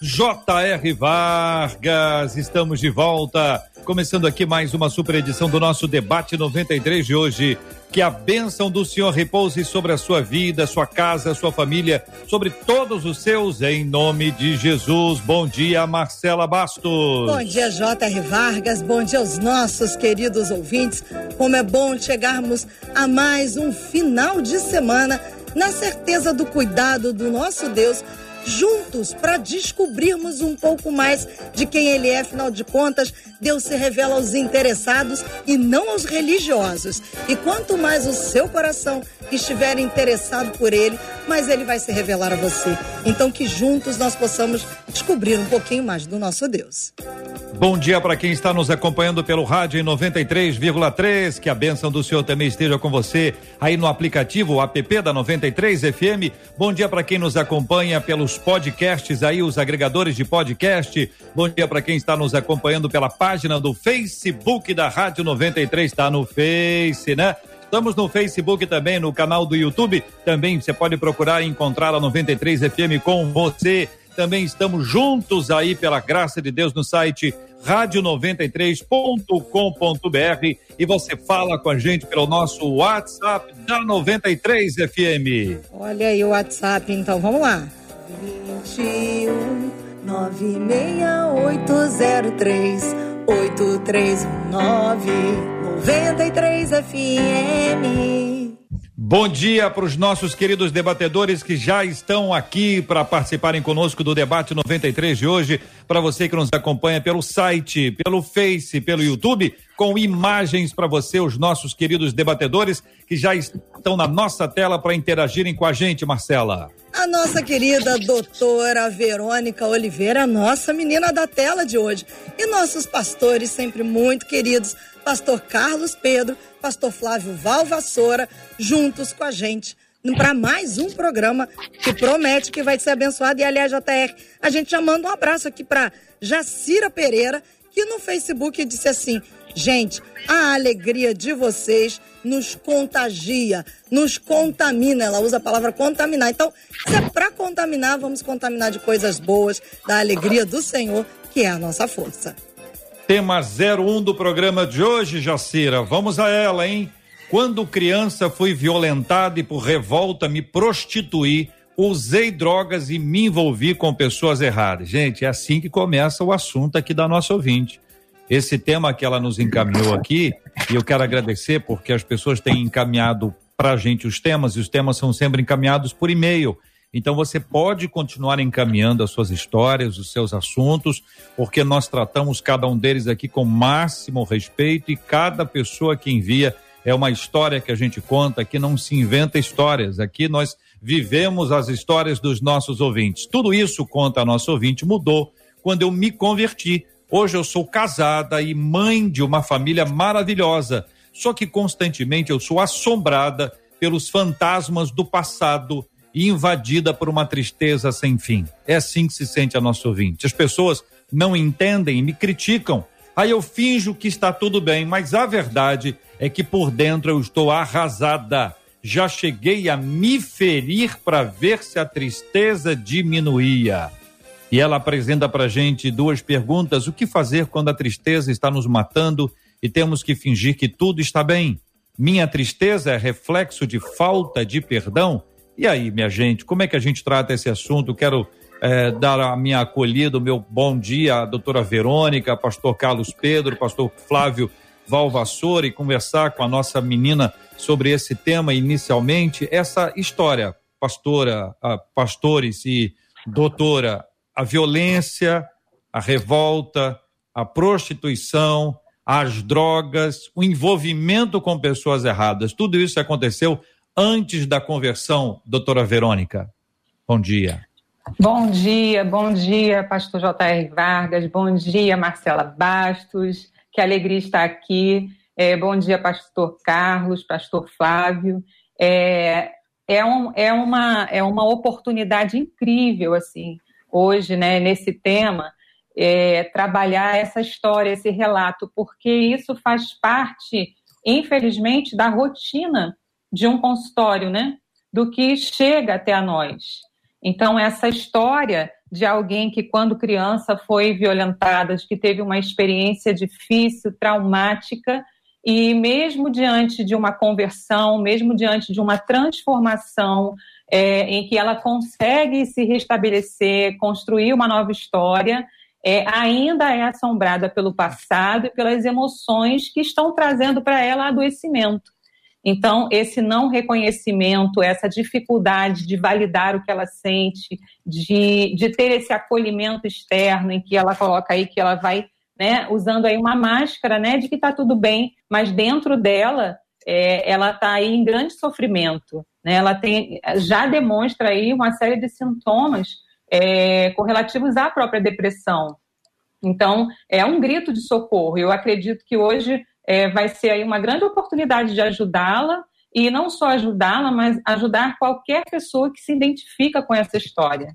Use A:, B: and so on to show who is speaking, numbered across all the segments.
A: J.R. Vargas. Estamos de volta. Começando aqui mais uma super edição do nosso debate 93 de hoje. Que a bênção do Senhor repouse sobre a sua vida, sua casa, sua família, sobre todos os seus, em nome de Jesus. Bom dia, Marcela Bastos.
B: Bom dia, J.R. Vargas. Bom dia aos nossos queridos ouvintes. Como é bom chegarmos a mais um final de semana na certeza do cuidado do nosso Deus juntos para descobrirmos um pouco mais de quem ele é. Afinal de contas, Deus se revela aos interessados e não aos religiosos. E quanto mais o seu coração estiver interessado por ele, mais ele vai se revelar a você. Então, que juntos nós possamos descobrir um pouquinho mais do nosso Deus.
A: Bom dia para quem está nos acompanhando pelo rádio em 93,3. Que a bênção do Senhor também esteja com você aí no aplicativo o app da 93 FM. Bom dia para quem nos acompanha pelos podcasts aí, os agregadores de podcast. Bom dia para quem está nos acompanhando pela página do Facebook da Rádio 93. Está no Face, né? Estamos no Facebook também, no canal do YouTube. Também você pode procurar e encontrar a 93 FM com você. Também estamos juntos aí, pela graça de Deus, no site rádio93.com.br e você fala com a gente pelo nosso WhatsApp da 93 FM.
B: Olha aí o WhatsApp, então vamos lá. 21 96803 8319 93 FM.
A: Bom dia para os nossos queridos debatedores que já estão aqui para participarem conosco do debate 93 de hoje. Para você que nos acompanha pelo site, pelo Face, pelo YouTube, com imagens para você, os nossos queridos debatedores que já estão na nossa tela para interagirem com a gente, Marcela.
B: A nossa querida doutora Verônica Oliveira, nossa menina da tela de hoje. E nossos pastores, sempre muito queridos, pastor Carlos Pedro, pastor Flávio Valvassoura, juntos com a gente para mais um programa que promete que vai ser abençoado. E aliás, JR, a gente já manda um abraço aqui para Jacira Pereira, que no Facebook disse assim: gente, a alegria de vocês nos contagia, nos contamina. Ela usa a palavra contaminar. Então, se é para contaminar, vamos contaminar de coisas boas, da alegria do Senhor, que é a nossa força.
A: Tema 01 do programa de hoje, Jacira. Vamos a ela, hein? Quando criança fui violentada e por revolta me prostituí, usei drogas e me envolvi com pessoas erradas. Gente, é assim que começa o assunto aqui da nossa ouvinte. Esse tema que ela nos encaminhou aqui, e eu quero agradecer porque as pessoas têm encaminhado para a gente os temas, e os temas são sempre encaminhados por e-mail. Então você pode continuar encaminhando as suas histórias, os seus assuntos, porque nós tratamos cada um deles aqui com máximo respeito e cada pessoa que envia é uma história que a gente conta, aqui não se inventa histórias, aqui nós vivemos as histórias dos nossos ouvintes. Tudo isso, conta a nossa ouvinte, mudou quando eu me converti. Hoje eu sou casada e mãe de uma família maravilhosa, só que constantemente eu sou assombrada pelos fantasmas do passado invadida por uma tristeza sem fim. É assim que se sente a nossa ouvinte. As pessoas não entendem e me criticam. Aí eu finjo que está tudo bem, mas a verdade é que por dentro eu estou arrasada. Já cheguei a me ferir para ver se a tristeza diminuía. E ela apresenta para gente duas perguntas: o que fazer quando a tristeza está nos matando e temos que fingir que tudo está bem? Minha tristeza é reflexo de falta de perdão? E aí, minha gente, como é que a gente trata esse assunto? Quero é, dar a minha acolhida, o meu bom dia à doutora Verônica, pastor Carlos Pedro, pastor Flávio Valvassoura e conversar com a nossa menina sobre esse tema inicialmente. Essa história, pastora, pastores e doutora, a violência, a revolta, a prostituição, as drogas, o envolvimento com pessoas erradas, tudo isso aconteceu antes da conversão, doutora Verônica? Bom dia.
C: Bom dia, bom dia, pastor J.R. Vargas, bom dia, Marcela Bastos, que alegria estar aqui. É, bom dia, pastor Carlos, pastor Flávio. É, é, um, é, uma, é uma oportunidade incrível, assim, hoje, né, nesse tema, é, trabalhar essa história, esse relato, porque isso faz parte, infelizmente, da rotina de um consultório, né, do que chega até a nós. Então, essa história de alguém que, quando criança, foi violentada, de que teve uma experiência difícil, traumática, e mesmo diante de uma conversão, mesmo diante de uma transformação, é, em que ela consegue se restabelecer, construir uma nova história, é, ainda é assombrada pelo passado e pelas emoções que estão trazendo para ela adoecimento. Então, esse não reconhecimento, essa dificuldade de validar o que ela sente, de, de ter esse acolhimento externo em que ela coloca aí que ela vai, né, usando aí uma máscara, né, de que está tudo bem, mas dentro dela, é, ela está aí em grande sofrimento, né, ela tem, já demonstra aí uma série de sintomas é, correlativos à própria depressão. Então, é um grito de socorro. Eu acredito que hoje é, vai ser aí uma grande oportunidade de ajudá-la e não só ajudá-la, mas ajudar qualquer pessoa que se identifica com essa história.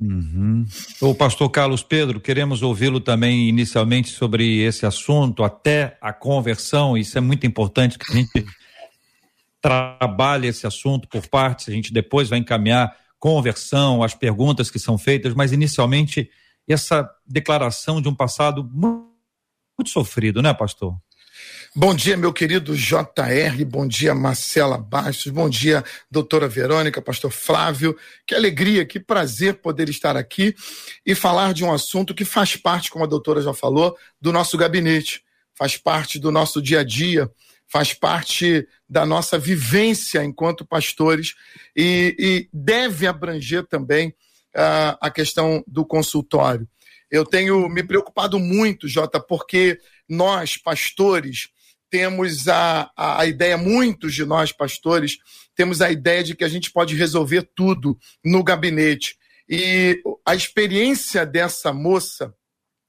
A: Uhum. O pastor Carlos Pedro, queremos ouvi-lo também inicialmente sobre esse assunto, até a conversão, isso é muito importante que a gente trabalhe esse assunto por partes, a gente depois vai encaminhar conversão, as perguntas que são feitas, mas inicialmente essa declaração de um passado muito sofrido, né, pastor?
D: Bom dia, meu querido JR, bom dia, Marcela Bastos, bom dia, doutora Verônica, pastor Flávio. Que alegria, que prazer poder estar aqui e falar de um assunto que faz parte, como a doutora já falou, do nosso gabinete, faz parte do nosso dia a dia, faz parte da nossa vivência enquanto pastores e, e deve abranger também uh, a questão do consultório. Eu tenho me preocupado muito, Jota, porque nós, pastores, temos a, a, ideia, muitos de nós, pastores, temos a ideia de que a gente pode resolver tudo no gabinete. E a experiência dessa moça,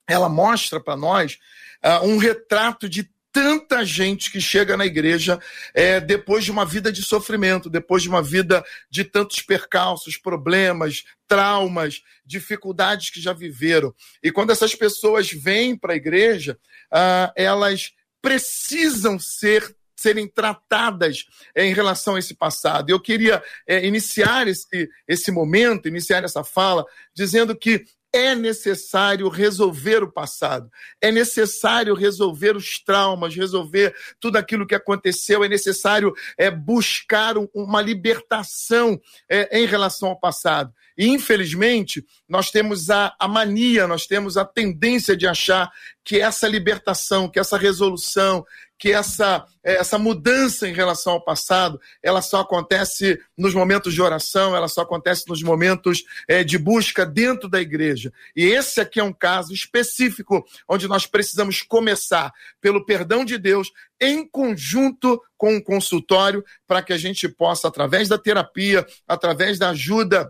D: ela mostra para nós uh, um retrato de tanta gente que chega na igreja é, depois de uma vida de sofrimento, depois de uma vida de tantos percalços, problemas, traumas, dificuldades que já viveram. E quando essas pessoas vêm para a igreja, uh, elas precisam ser serem tratadas é, em relação a esse passado. Eu queria é, iniciar esse, esse momento, iniciar essa fala, dizendo que é necessário resolver o passado, é necessário resolver os traumas, resolver tudo aquilo que aconteceu, é necessário é, buscar um, uma libertação é, em relação ao passado. E, infelizmente, nós temos a, a mania, nós temos a tendência de achar que essa libertação, que essa resolução, que essa, é, essa mudança em relação ao passado, ela só acontece nos momentos de oração, ela só acontece nos momentos é, de busca dentro da igreja. E esse aqui é um caso específico onde nós precisamos começar pelo perdão de Deus em conjunto com o consultório para que a gente possa, através da terapia, através da ajuda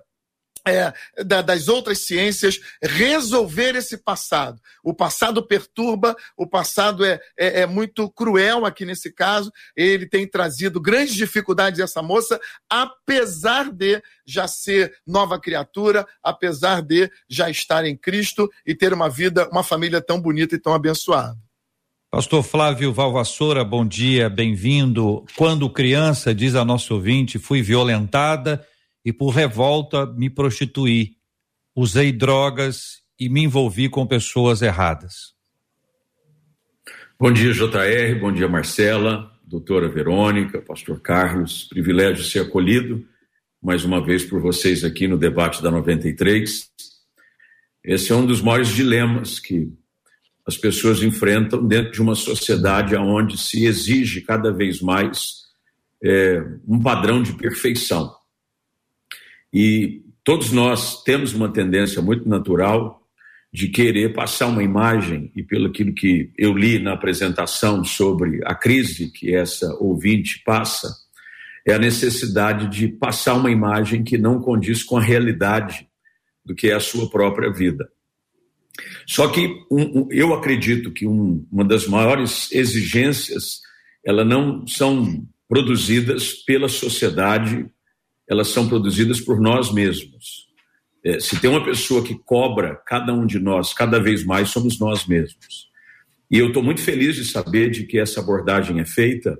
D: é, da, das outras ciências resolver esse passado. O passado perturba, o passado é, é, é, muito cruel aqui nesse caso. Ele tem trazido grandes dificuldades a essa moça, apesar de já ser nova criatura, apesar de já estar em Cristo e ter uma vida, uma família tão bonita e tão abençoada.
A: Pastor Flávio Valvassoura, bom dia, bem-vindo. Quando criança, diz a nosso ouvinte, fui violentada e por revolta me prostituí, usei drogas e me envolvi com pessoas erradas.
E: Bom dia, JR, bom dia, Marcela, doutora Verônica, pastor Carlos, privilégio ser acolhido mais uma vez por vocês aqui no debate da 93. Esse é um dos maiores dilemas que as pessoas enfrentam dentro de uma sociedade onde se exige cada vez mais é, um padrão de perfeição. E todos nós temos uma tendência muito natural de querer passar uma imagem, e pelo aquilo que eu li na apresentação sobre a crise que essa ouvinte passa, é a necessidade de passar uma imagem que não condiz com a realidade do que a sua própria vida. Só que um, um, eu acredito que um, uma das maiores exigências, elas não são produzidas pela sociedade, elas são produzidas por nós mesmos. É, se tem uma pessoa que cobra cada um de nós cada vez mais, somos nós mesmos. E eu estou muito feliz de saber de que essa abordagem é feita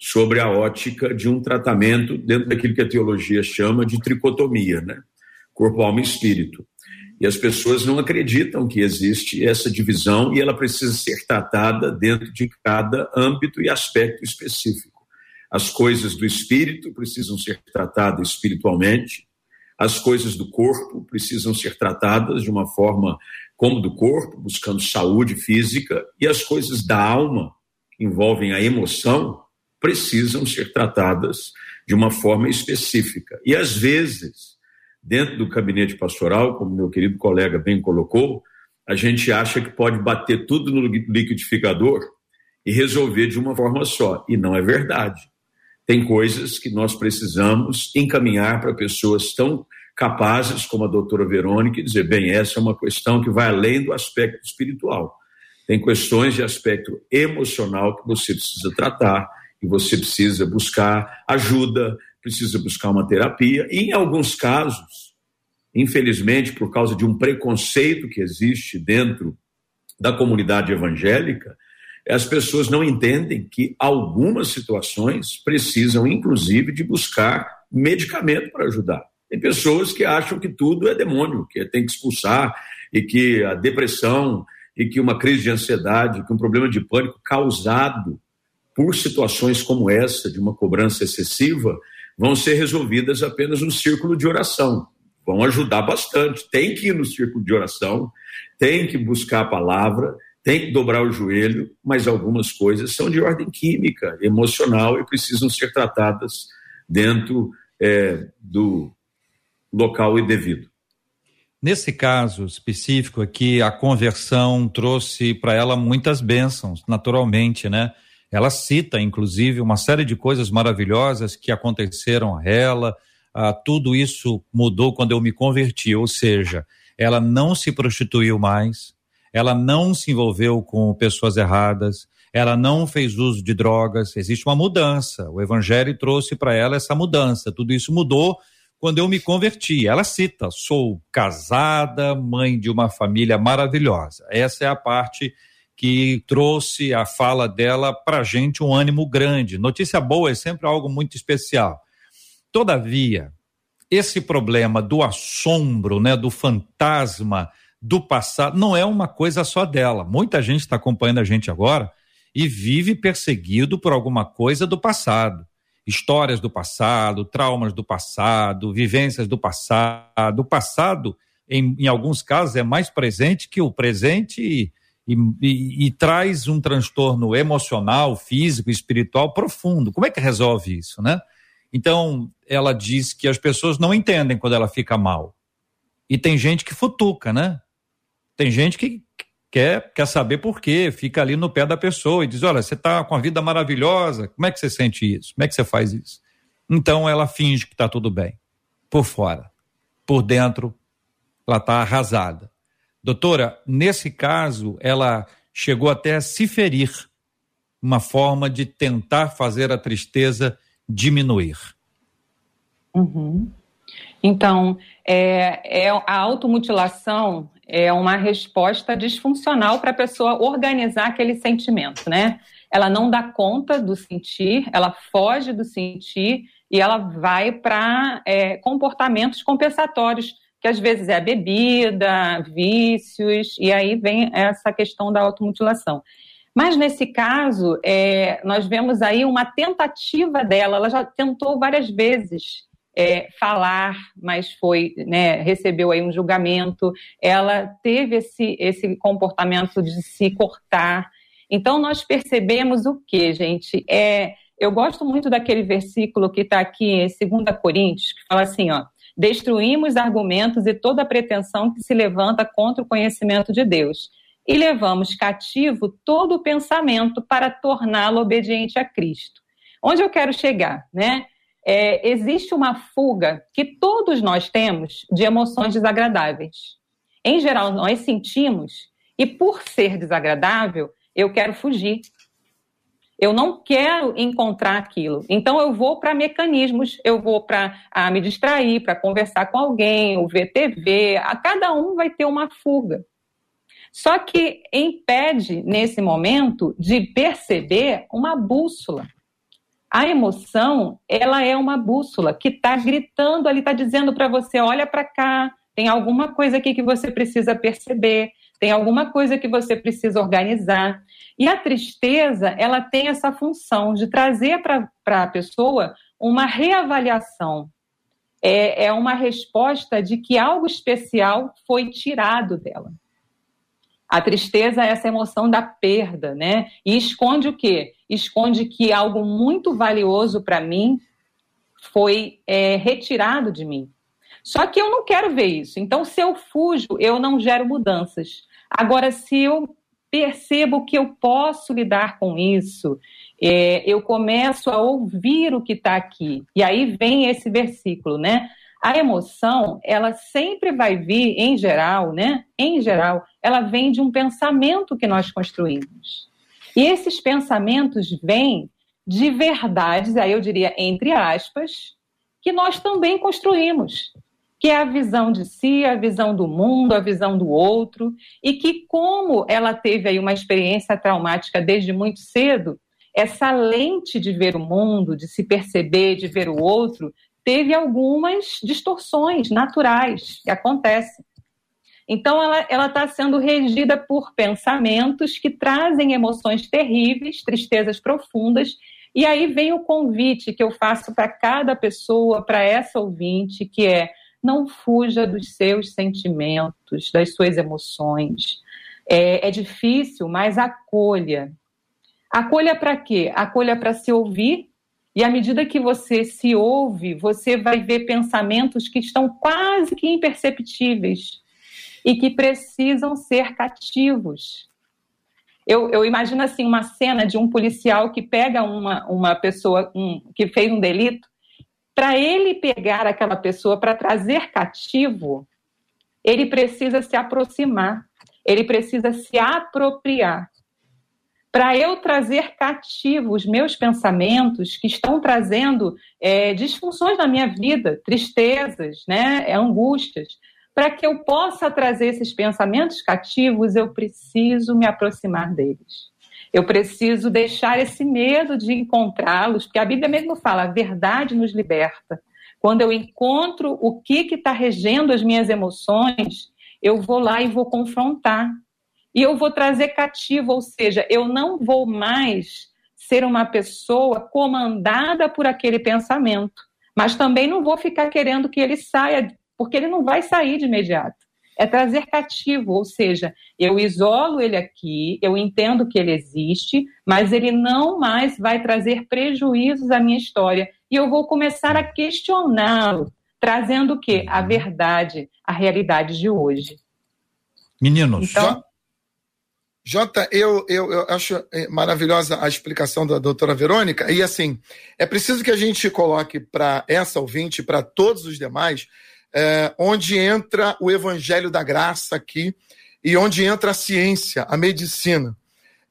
E: sobre a ótica de um tratamento dentro daquilo que a teologia chama de tricotomia, né? Corpo, alma e espírito. E as pessoas não acreditam que existe essa divisão e ela precisa ser tratada dentro de cada âmbito e aspecto específico. As coisas do espírito precisam ser tratadas espiritualmente, as coisas do corpo precisam ser tratadas de uma forma como do corpo, buscando saúde física, e as coisas da alma, que envolvem a emoção, precisam ser tratadas de uma forma específica. E às vezes, dentro do gabinete pastoral, como meu querido colega bem colocou, a gente acha que pode bater tudo no liquidificador e resolver de uma forma só. E não é verdade. Tem coisas que nós precisamos encaminhar para pessoas tão capazes como a doutora Verônica e dizer, bem, essa é uma questão que vai além do aspecto espiritual. Tem questões de aspecto emocional que você precisa tratar e você precisa buscar ajuda, precisa buscar uma terapia. E em alguns casos, infelizmente, por causa de um preconceito que existe dentro da comunidade evangélica, as pessoas não entendem que algumas situações precisam, inclusive, de buscar medicamento para ajudar. Tem pessoas que acham que tudo é demônio, que tem que expulsar, e que a depressão, e que uma crise de ansiedade, que um problema de pânico causado por situações como essa, de uma cobrança excessiva, vão ser resolvidas apenas no círculo de oração. Vão ajudar bastante. Tem que ir no círculo de oração, tem que buscar a palavra, tem que dobrar o joelho, mas algumas coisas são de ordem química, emocional e precisam ser tratadas dentro é, do local e devido.
A: Nesse caso específico aqui, a conversão trouxe para ela muitas bênçãos, naturalmente, né? Ela cita, inclusive, uma série de coisas maravilhosas que aconteceram a ela. Ah, tudo isso mudou quando eu me converti, ou seja, ela não se prostituiu mais, ela não se envolveu com pessoas erradas, ela não fez uso de drogas, existe uma mudança. O evangelho trouxe para ela essa mudança. Tudo isso mudou quando eu me converti. Ela cita: sou casada, mãe de uma família maravilhosa. Essa é a parte que trouxe a fala dela para gente um ânimo grande. Notícia boa é sempre algo muito especial. Todavia, esse problema do assombro, né, do fantasma, do passado, não é uma coisa só dela. Muita gente está acompanhando a gente agora e vive perseguido por alguma coisa do passado. Histórias do passado, traumas do passado, vivências do passado. O passado, em, em alguns casos, é mais presente que o presente e, e, e, e traz um transtorno emocional, físico, espiritual profundo. Como é que resolve isso, né? Então, ela diz que as pessoas não entendem quando ela fica mal. E tem gente que futuca, né? Tem gente que quer, quer saber por quê, fica ali no pé da pessoa e diz: Olha, você está com a vida maravilhosa, como é que você sente isso? Como é que você faz isso? Então ela finge que está tudo bem, por fora. Por dentro, ela está arrasada. Doutora, nesse caso, ela chegou até a se ferir, uma forma de tentar fazer a tristeza diminuir.
C: Uhum. Então, é, é, a automutilação é uma resposta disfuncional para a pessoa organizar aquele sentimento, né? Ela não dá conta do sentir, ela foge do sentir e ela vai para é, comportamentos compensatórios, que às vezes é bebida, vícios, e aí vem essa questão da automutilação. Mas nesse caso, é, nós vemos aí uma tentativa dela, ela já tentou várias vezes é, falar, mas foi, né, recebeu aí um julgamento, ela teve esse, esse comportamento de se cortar. Então, nós percebemos o que, gente? É, eu gosto muito daquele versículo que está aqui em 2 Coríntios, que fala assim, ó, destruímos argumentos e toda pretensão que se levanta contra o conhecimento de Deus e levamos cativo todo o pensamento para torná-lo obediente a Cristo. Onde eu quero chegar, né? É, existe uma fuga que todos nós temos de emoções desagradáveis. Em geral, nós sentimos, e por ser desagradável, eu quero fugir. Eu não quero encontrar aquilo. Então, eu vou para mecanismos, eu vou para me distrair, para conversar com alguém, ou ver TV. A cada um vai ter uma fuga. Só que impede, nesse momento, de perceber uma bússola. A emoção, ela é uma bússola que está gritando ali, está dizendo para você: olha para cá, tem alguma coisa aqui que você precisa perceber, tem alguma coisa que você precisa organizar. E a tristeza, ela tem essa função de trazer para a pessoa uma reavaliação. É, é uma resposta de que algo especial foi tirado dela. A tristeza é essa emoção da perda, né? E esconde o quê? Esconde que algo muito valioso para mim foi é, retirado de mim. Só que eu não quero ver isso. Então, se eu fujo, eu não gero mudanças. Agora, se eu percebo que eu posso lidar com isso, é, eu começo a ouvir o que está aqui. E aí vem esse versículo, né? A emoção, ela sempre vai vir, em geral, né? Em geral, ela vem de um pensamento que nós construímos. E esses pensamentos vêm de verdades, aí eu diria entre aspas, que nós também construímos, que é a visão de si, a visão do mundo, a visão do outro, e que como ela teve aí uma experiência traumática desde muito cedo, essa lente de ver o mundo, de se perceber, de ver o outro, teve algumas distorções naturais que acontecem. Então, ela está sendo regida por pensamentos que trazem emoções terríveis, tristezas profundas. E aí vem o convite que eu faço para cada pessoa, para essa ouvinte, que é não fuja dos seus sentimentos, das suas emoções. É, é difícil, mas acolha. Acolha para quê? Acolha para se ouvir e à medida que você se ouve, você vai ver pensamentos que estão quase que imperceptíveis e que precisam ser cativos. Eu, eu imagino assim uma cena de um policial que pega uma, uma pessoa um, que fez um delito, para ele pegar aquela pessoa para trazer cativo, ele precisa se aproximar, ele precisa se apropriar para eu trazer cativo os meus pensamentos que estão trazendo é, disfunções na minha vida, tristezas, né, angústias. Para que eu possa trazer esses pensamentos cativos, eu preciso me aproximar deles. Eu preciso deixar esse medo de encontrá-los, porque a Bíblia mesmo fala: a verdade nos liberta. Quando eu encontro o que está regendo as minhas emoções, eu vou lá e vou confrontar e eu vou trazer cativo, ou seja, eu não vou mais ser uma pessoa comandada por aquele pensamento, mas também não vou ficar querendo que ele saia, porque ele não vai sair de imediato. É trazer cativo, ou seja, eu isolo ele aqui, eu entendo que ele existe, mas ele não mais vai trazer prejuízos à minha história. E eu vou começar a questioná-lo, trazendo o quê? A verdade, a realidade de hoje.
A: Meninos,
D: então, Jota, eu, eu, eu acho é, maravilhosa a explicação da doutora Verônica, e assim, é preciso que a gente coloque para essa ouvinte, para todos os demais, é, onde entra o evangelho da graça aqui e onde entra a ciência, a medicina.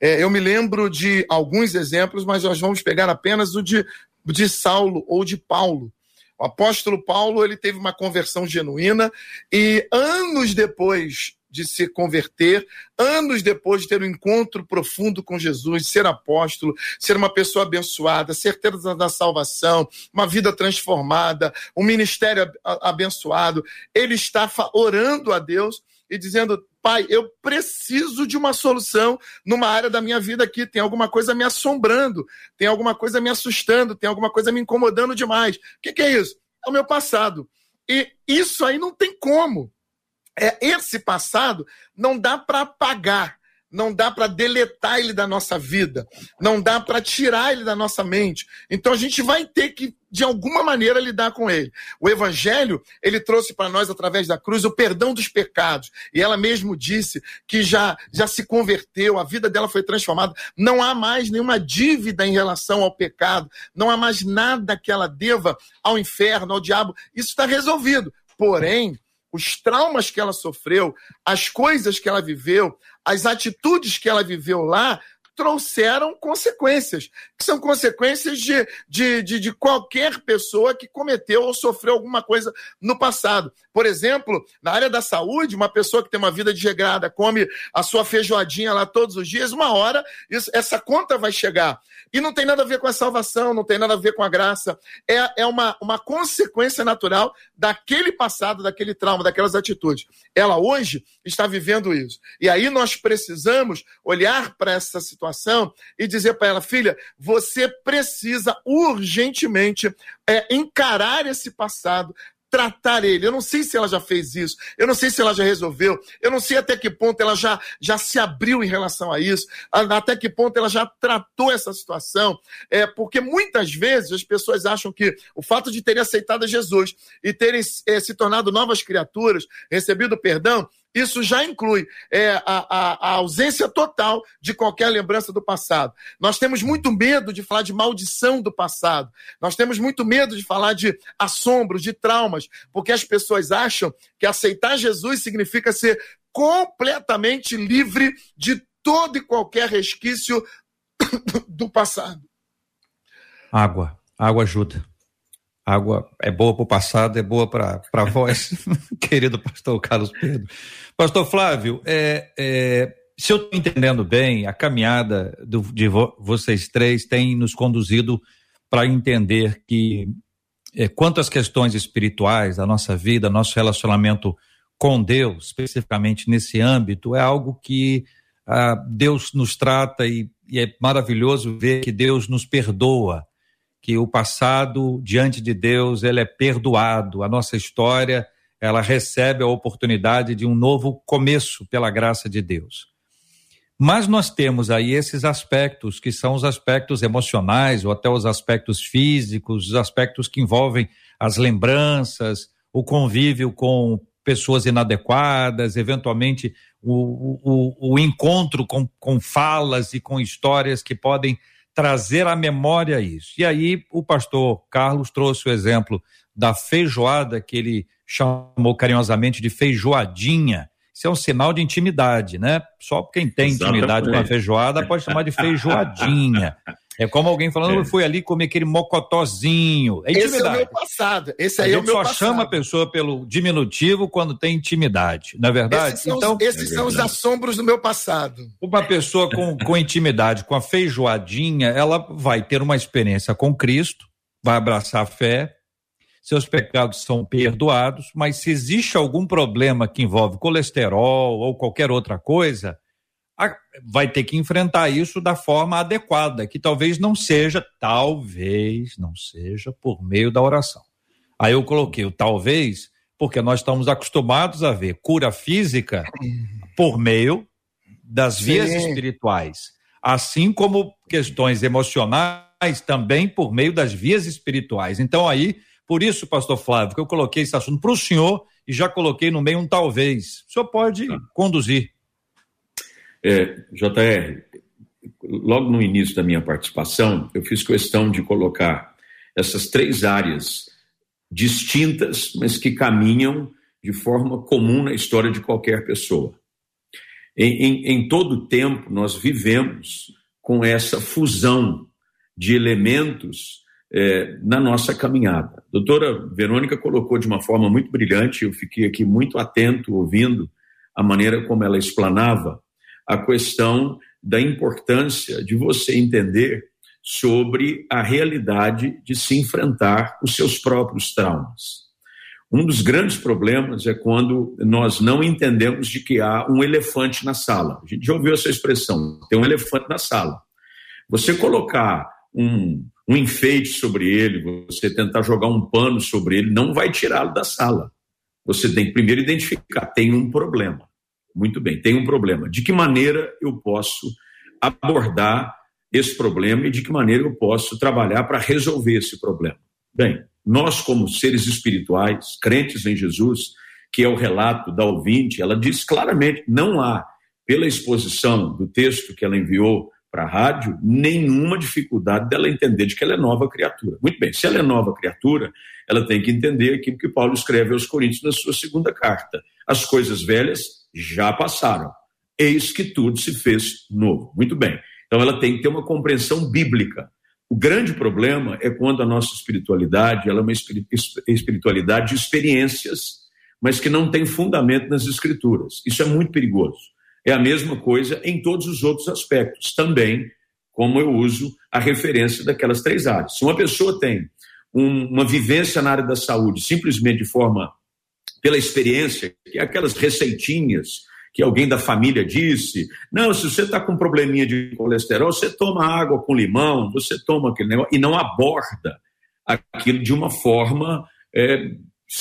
D: É, eu me lembro de alguns exemplos, mas nós vamos pegar apenas o de, de Saulo ou de Paulo. O apóstolo Paulo ele teve uma conversão genuína e anos depois de se converter, anos depois de ter um encontro profundo com Jesus, ser apóstolo, ser uma pessoa abençoada, certeza da salvação, uma vida transformada, um ministério abençoado, ele está orando a Deus e dizendo: Pai, eu preciso de uma solução numa área da minha vida aqui. Tem alguma coisa me assombrando, tem alguma coisa me assustando, tem alguma coisa me incomodando demais. O que, que é isso? É o meu passado. E isso aí não tem como é, esse passado não dá para apagar, não dá para deletar ele da nossa vida, não dá para tirar ele da nossa mente. Então a gente vai ter que de alguma maneira lidar com ele. O evangelho, ele trouxe para nós através da cruz o perdão dos pecados. E ela mesmo disse que já já se converteu, a vida dela foi transformada. Não há mais nenhuma dívida em relação ao pecado, não há mais nada que ela deva ao inferno, ao diabo. Isso está resolvido. Porém, os traumas que ela sofreu, as coisas que ela viveu, as atitudes que ela viveu lá, trouxeram consequências, que são consequências de, de, de, de, qualquer pessoa que cometeu ou sofreu alguma coisa no passado. Por exemplo, na área da saúde, uma pessoa que tem uma vida desregrada, come a sua feijoadinha lá todos os dias, uma hora isso, essa conta vai chegar. E não tem nada a ver com a salvação, não tem nada a ver com a graça. É, é uma, uma consequência natural daquele passado, daquele trauma, daquelas atitudes. Ela hoje está vivendo isso. E aí nós precisamos olhar para essa situação e dizer para ela, filha, você precisa urgentemente é, encarar esse passado, tratar ele. Eu não sei se ela já fez isso, eu não sei se ela já resolveu, eu não sei até que ponto ela já, já se abriu em relação a isso, até que ponto ela já tratou essa situação. É, porque muitas vezes as pessoas acham que o fato de terem aceitado Jesus e terem é, se tornado novas criaturas, recebido perdão, isso já inclui é, a, a, a, ausência total de qualquer lembrança do passado. Nós temos muito medo de falar de maldição do passado. Nós temos muito medo de falar de assombros, de traumas, porque as pessoas acham que aceitar Jesus significa ser completamente livre de todo e qualquer resquício do passado.
A: Água. Água ajuda. Água é boa para o passado, é boa para a voz, querido pastor Carlos Pedro. Pastor Flávio, é, é, se eu estou entendendo bem, a caminhada do, de vo, vocês três tem nos conduzido para entender que, é, quanto às questões espirituais da nossa vida, nosso relacionamento com Deus, especificamente nesse âmbito, é algo que ah, Deus nos trata e, e é maravilhoso ver que Deus nos perdoa que o passado diante de Deus ele é perdoado. A nossa história ela recebe a oportunidade de um novo começo pela graça de Deus. Mas nós temos aí esses aspectos que são os aspectos emocionais ou até os aspectos físicos, os aspectos que envolvem as lembranças, o convívio com pessoas inadequadas, eventualmente o, o, o encontro com, com falas e com histórias que podem trazer à memória isso. E aí o pastor Carlos trouxe o exemplo da feijoada que ele chamou carinhosamente de feijoadinha. Isso é um sinal de intimidade, né? Só quem tem Exatamente. intimidade com a feijoada pode chamar de feijoadinha. É como alguém falando, é. eu fui ali comer aquele mocotozinho. É
D: Esse é o meu passado. Esse aí a é o meu
A: só
D: passado.
A: chama a pessoa pelo diminutivo quando tem intimidade, não é verdade?
D: Esses são, então, os, esses é são os assombros do meu passado.
A: Uma pessoa com, com intimidade, com a feijoadinha, ela vai ter uma experiência com Cristo, vai abraçar a fé, seus pecados são perdoados, mas se existe algum problema que envolve colesterol ou qualquer outra coisa, vai ter que enfrentar isso da forma adequada, que talvez não seja, talvez não seja por meio da oração. Aí eu coloquei o talvez, porque nós estamos acostumados a ver cura física por meio das vias Sim. espirituais, assim como questões emocionais também por meio das vias espirituais. Então aí, por isso, pastor Flávio, que eu coloquei esse assunto para o senhor e já coloquei no meio um talvez. O senhor pode tá. conduzir.
E: É, JR, logo no início da minha participação, eu fiz questão de colocar essas três áreas distintas, mas que caminham de forma comum na história de qualquer pessoa. Em, em, em todo tempo, nós vivemos com essa fusão de elementos é, na nossa caminhada. A doutora Verônica colocou de uma forma muito brilhante, eu fiquei aqui muito atento ouvindo a maneira como ela explanava a questão da importância de você entender sobre a realidade de se enfrentar os seus próprios traumas. Um dos grandes problemas é quando nós não entendemos de que há um elefante na sala. A gente já ouviu essa expressão, tem um elefante na sala. Você colocar um, um enfeite sobre ele, você tentar jogar um pano sobre ele, não vai tirá-lo da sala. Você tem que primeiro identificar, tem um problema. Muito bem, tem um problema. De que maneira eu posso abordar esse problema e de que maneira eu posso trabalhar para resolver esse problema? Bem, nós, como seres espirituais, crentes em Jesus, que é o relato da ouvinte, ela diz claramente: não há, pela exposição do texto que ela enviou para a rádio, nenhuma dificuldade dela entender de que ela é nova criatura. Muito bem, se ela é nova criatura, ela tem que entender aquilo que Paulo escreve aos Coríntios na sua segunda carta. As coisas velhas já passaram. Eis que tudo se fez novo. Muito bem. Então ela tem que ter uma compreensão bíblica. O grande problema é quando a nossa espiritualidade ela é uma espiritualidade de experiências, mas que não tem fundamento nas escrituras. Isso é muito perigoso. É a mesma coisa em todos os outros aspectos, também como eu uso a referência daquelas três áreas. Se uma pessoa tem um, uma vivência na área da saúde simplesmente de forma pela experiência, que é aquelas receitinhas que alguém da família disse, não, se você está com um probleminha de colesterol, você toma água com limão, você toma aquele negócio, e não aborda aquilo de uma forma é,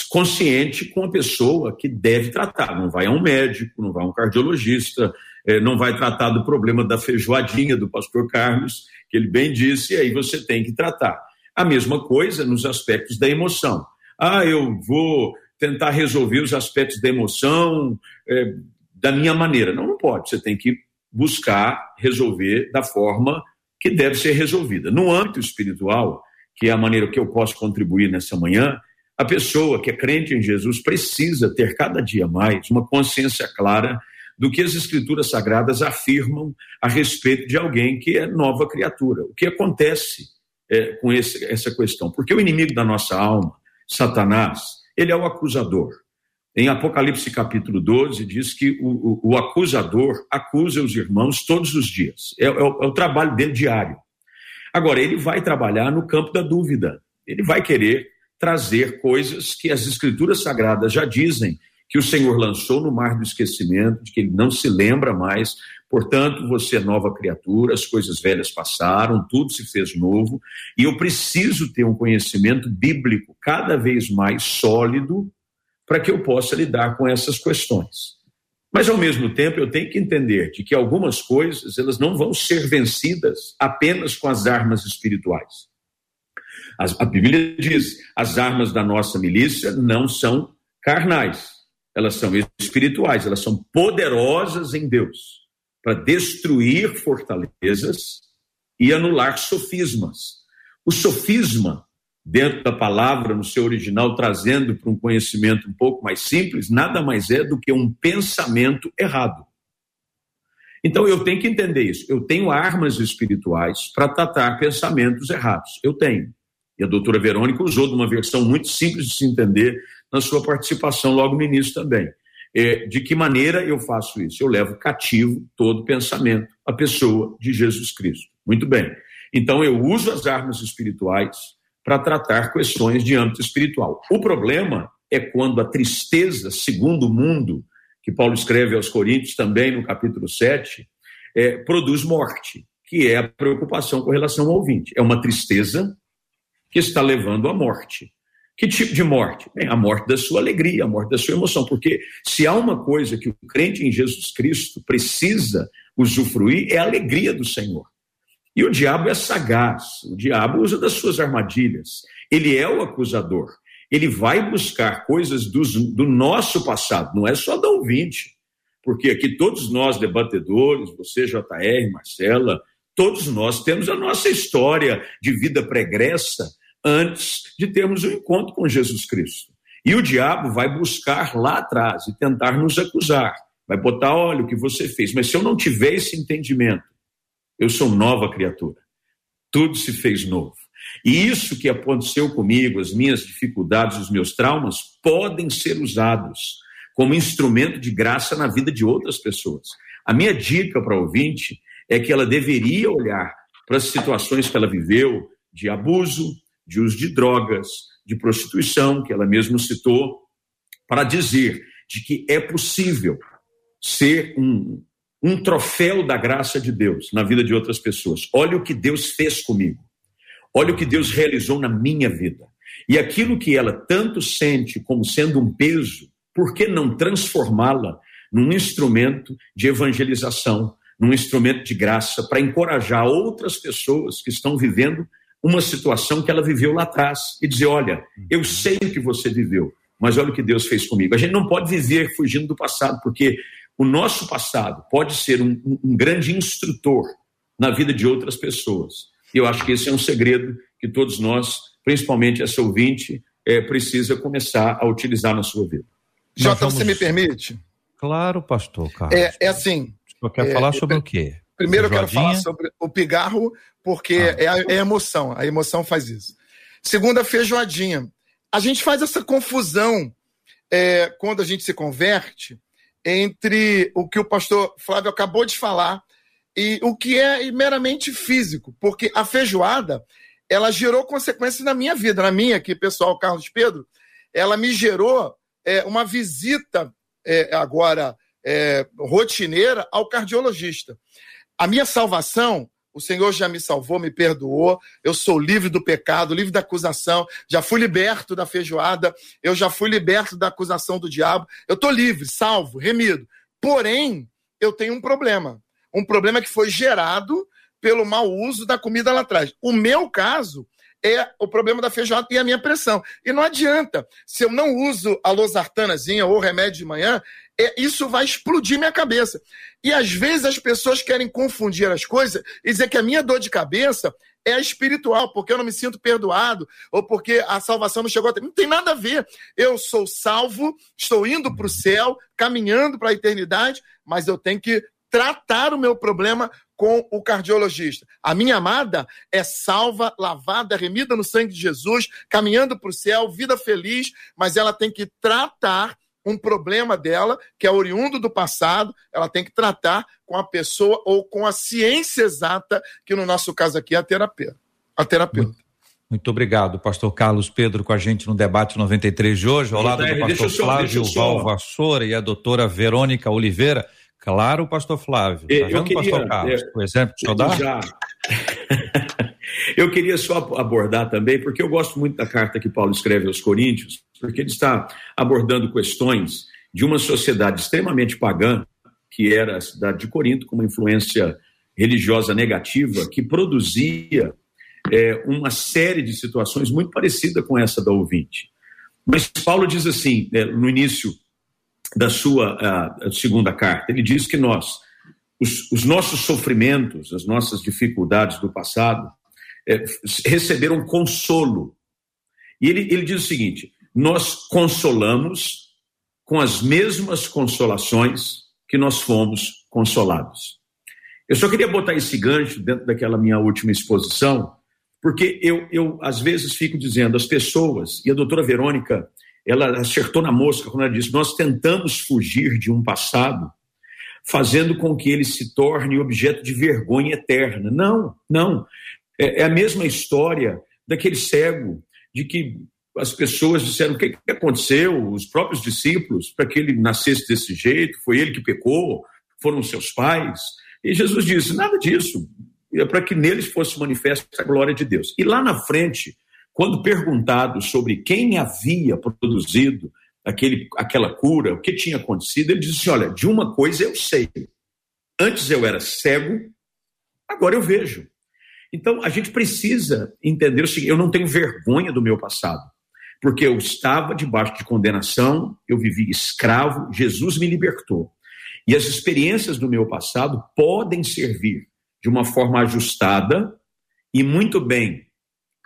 E: consciente com a pessoa que deve tratar. Não vai a um médico, não vai a um cardiologista, é, não vai tratar do problema da feijoadinha do pastor Carlos, que ele bem disse, e aí você tem que tratar. A mesma coisa nos aspectos da emoção. Ah, eu vou tentar resolver os aspectos da emoção é, da minha maneira. Não, não pode. Você tem que buscar resolver da forma que deve ser resolvida. No âmbito espiritual, que é a maneira que eu posso contribuir nessa manhã, a pessoa que é crente em Jesus precisa ter cada dia mais uma consciência clara do que as escrituras sagradas afirmam a respeito de alguém que é nova criatura. O que acontece é, com esse, essa questão? Porque o inimigo da nossa alma, Satanás, ele é o acusador. Em Apocalipse capítulo 12, diz que o, o, o acusador acusa os irmãos todos os dias. É, é, o, é o trabalho dele diário. Agora, ele vai trabalhar no campo da dúvida. Ele vai querer trazer coisas que as escrituras sagradas já dizem que o Senhor lançou no mar do esquecimento, de que ele não se lembra mais. Portanto, você é nova criatura, as coisas velhas passaram, tudo se fez novo, e eu preciso ter um conhecimento bíblico cada vez mais sólido para que eu possa lidar com essas questões. Mas ao mesmo tempo eu tenho que entender de que algumas coisas elas não vão ser vencidas apenas com as armas espirituais. A Bíblia diz: as armas da nossa milícia não são carnais, elas são espirituais, elas são poderosas em Deus para destruir fortalezas e anular sofismas. O sofisma, dentro da palavra, no seu original, trazendo para um conhecimento um pouco mais simples, nada mais é do que um pensamento errado. Então eu tenho que entender isso. Eu tenho armas espirituais para tratar pensamentos errados. Eu tenho. E a doutora Verônica usou de uma versão muito simples de se entender na sua participação logo no início também. É, de que maneira eu faço isso? Eu levo cativo todo pensamento à pessoa de Jesus Cristo. Muito bem. Então eu uso as armas espirituais para tratar questões de âmbito espiritual. O problema é quando a tristeza, segundo o mundo, que Paulo escreve aos Coríntios também no capítulo 7, é, produz morte, que é a preocupação com relação ao ouvinte. É uma tristeza que está levando à morte. Que tipo de morte? Bem, a morte da sua alegria, a morte da sua emoção. Porque se há uma coisa que o crente em Jesus Cristo precisa usufruir, é a alegria do Senhor. E o diabo é sagaz, o diabo usa das suas armadilhas. Ele é o acusador. Ele vai buscar coisas dos, do nosso passado, não é só da ouvinte. Porque aqui todos nós, debatedores, você, JR, Marcela, todos nós temos a nossa história de vida pregressa antes de termos o um encontro com Jesus Cristo. E o diabo vai buscar lá atrás e tentar nos acusar. Vai botar, olha o que você fez. Mas se eu não tiver esse entendimento, eu sou nova criatura. Tudo se fez novo. E isso que aconteceu comigo, as minhas dificuldades, os meus traumas, podem ser usados como instrumento de graça na vida de outras pessoas. A minha dica para o ouvinte é que ela deveria olhar para as situações que ela viveu de abuso, de uso de drogas, de prostituição, que ela mesma citou, para dizer de que é possível ser um, um troféu da graça de Deus na vida de outras pessoas. Olha o que Deus fez comigo. Olha o que Deus realizou na minha vida. E aquilo que ela tanto sente como sendo um peso, por que não transformá-la num instrumento de evangelização, num instrumento de graça para encorajar outras pessoas que estão vivendo uma situação que ela viveu lá atrás e dizer: olha, eu sei o que você viveu, mas olha o que Deus fez comigo. A gente não pode viver fugindo do passado, porque o nosso passado pode ser um, um grande instrutor na vida de outras pessoas. E eu acho que esse é um segredo que todos nós, principalmente essa ouvinte, é, precisa começar a utilizar na sua vida.
D: Jota, vamos... você me permite?
A: Claro, pastor Carlos.
D: É, é assim.
A: O quer é, falar sobre o quê?
D: Primeiro eu quero falar sobre o pigarro, porque ah. é, a, é a emoção. A emoção faz isso. Segunda, feijoadinha. A gente faz essa confusão é, quando a gente se converte entre o que o pastor Flávio acabou de falar e o que é meramente físico, porque a feijoada ela gerou consequências na minha vida, na minha aqui, pessoal, Carlos Pedro, ela me gerou é, uma visita é, agora é, rotineira ao cardiologista. A minha salvação, o Senhor já me salvou, me perdoou, eu sou livre do pecado, livre da acusação, já fui liberto da feijoada, eu já fui liberto da acusação do diabo, eu estou livre, salvo, remido. Porém, eu tenho um problema. Um problema que foi gerado pelo mau uso da comida lá atrás. O meu caso é o problema da feijoada e a minha pressão. E não adianta, se eu não uso a losartanazinha ou remédio de manhã, isso vai explodir minha cabeça. E às vezes as pessoas querem confundir as coisas e dizer que a minha dor de cabeça é espiritual, porque eu não me sinto perdoado, ou porque a salvação não chegou até mim. Não tem nada a ver. Eu sou salvo, estou indo para o céu, caminhando para a eternidade, mas eu tenho que tratar o meu problema com o cardiologista. A minha amada é salva, lavada, remida no sangue de Jesus, caminhando para o céu, vida feliz, mas ela tem que tratar um problema dela, que é oriundo do passado, ela tem que tratar com a pessoa ou com a ciência exata, que no nosso caso aqui é a terapeuta. A terapeuta.
A: Muito obrigado, pastor Carlos Pedro, com a gente no debate 93 de hoje, ao lado do pastor Flávio Val Vassoura e a doutora Verônica Oliveira. Claro, pastor Flávio. Tá
E: eu queria, pastor Carlos? É, o exemplo que o senhor Já. eu queria só abordar também, porque eu gosto muito da carta que Paulo escreve aos Coríntios, porque ele está abordando questões de uma sociedade extremamente pagã, que era a cidade de Corinto, com uma influência religiosa negativa, que produzia é, uma série de situações muito parecida com essa da ouvinte. Mas Paulo diz assim, é, no início da sua segunda carta. Ele diz que nós, os, os, nossos sofrimentos, as nossas dificuldades do passado, é, receberam consolo. E ele, ele diz o seguinte: nós consolamos com as mesmas consolações que nós fomos consolados. Eu só queria botar esse gancho dentro daquela minha última exposição, porque eu, eu às vezes fico dizendo, as pessoas, e a doutora Verônica ela acertou na mosca quando ela disse: Nós tentamos fugir de um passado, fazendo com que ele se torne objeto de vergonha eterna. Não, não. É, é a mesma história daquele cego, de que as pessoas disseram: O que, que aconteceu? Os próprios discípulos, para que ele nascesse desse jeito, foi ele que pecou, foram seus pais. E Jesus disse: Nada disso. É para que neles fosse manifesta a glória de Deus. E lá na frente, quando perguntado sobre quem havia produzido aquele, aquela cura, o que tinha acontecido, ele disse: assim, Olha, de uma coisa eu sei. Antes eu era cego, agora eu vejo. Então a gente precisa entender o seguinte: eu não tenho vergonha do meu passado, porque eu estava debaixo de condenação, eu vivi escravo, Jesus me libertou. E as experiências do meu passado podem servir de uma forma ajustada e muito bem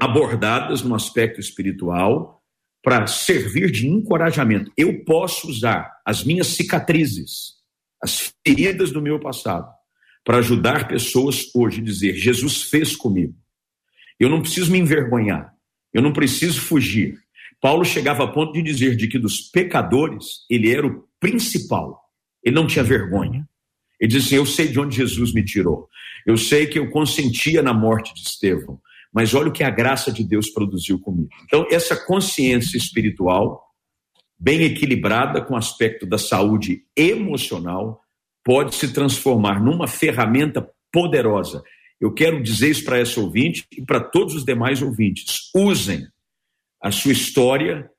E: abordadas no aspecto espiritual para servir de encorajamento. Eu posso usar as minhas cicatrizes, as feridas do meu passado, para ajudar pessoas hoje a dizer: Jesus fez comigo. Eu não preciso me envergonhar, eu não preciso fugir. Paulo chegava a ponto de dizer de que dos pecadores ele era o principal. Ele não tinha vergonha. Ele disse assim: Eu sei de onde Jesus me tirou. Eu sei que eu consentia na morte de Estevão mas olha o que a graça de Deus produziu comigo. Então, essa consciência espiritual, bem equilibrada com o aspecto da saúde emocional, pode se transformar numa ferramenta poderosa. Eu quero dizer isso para essa ouvinte e para todos os demais ouvintes. Usem a sua história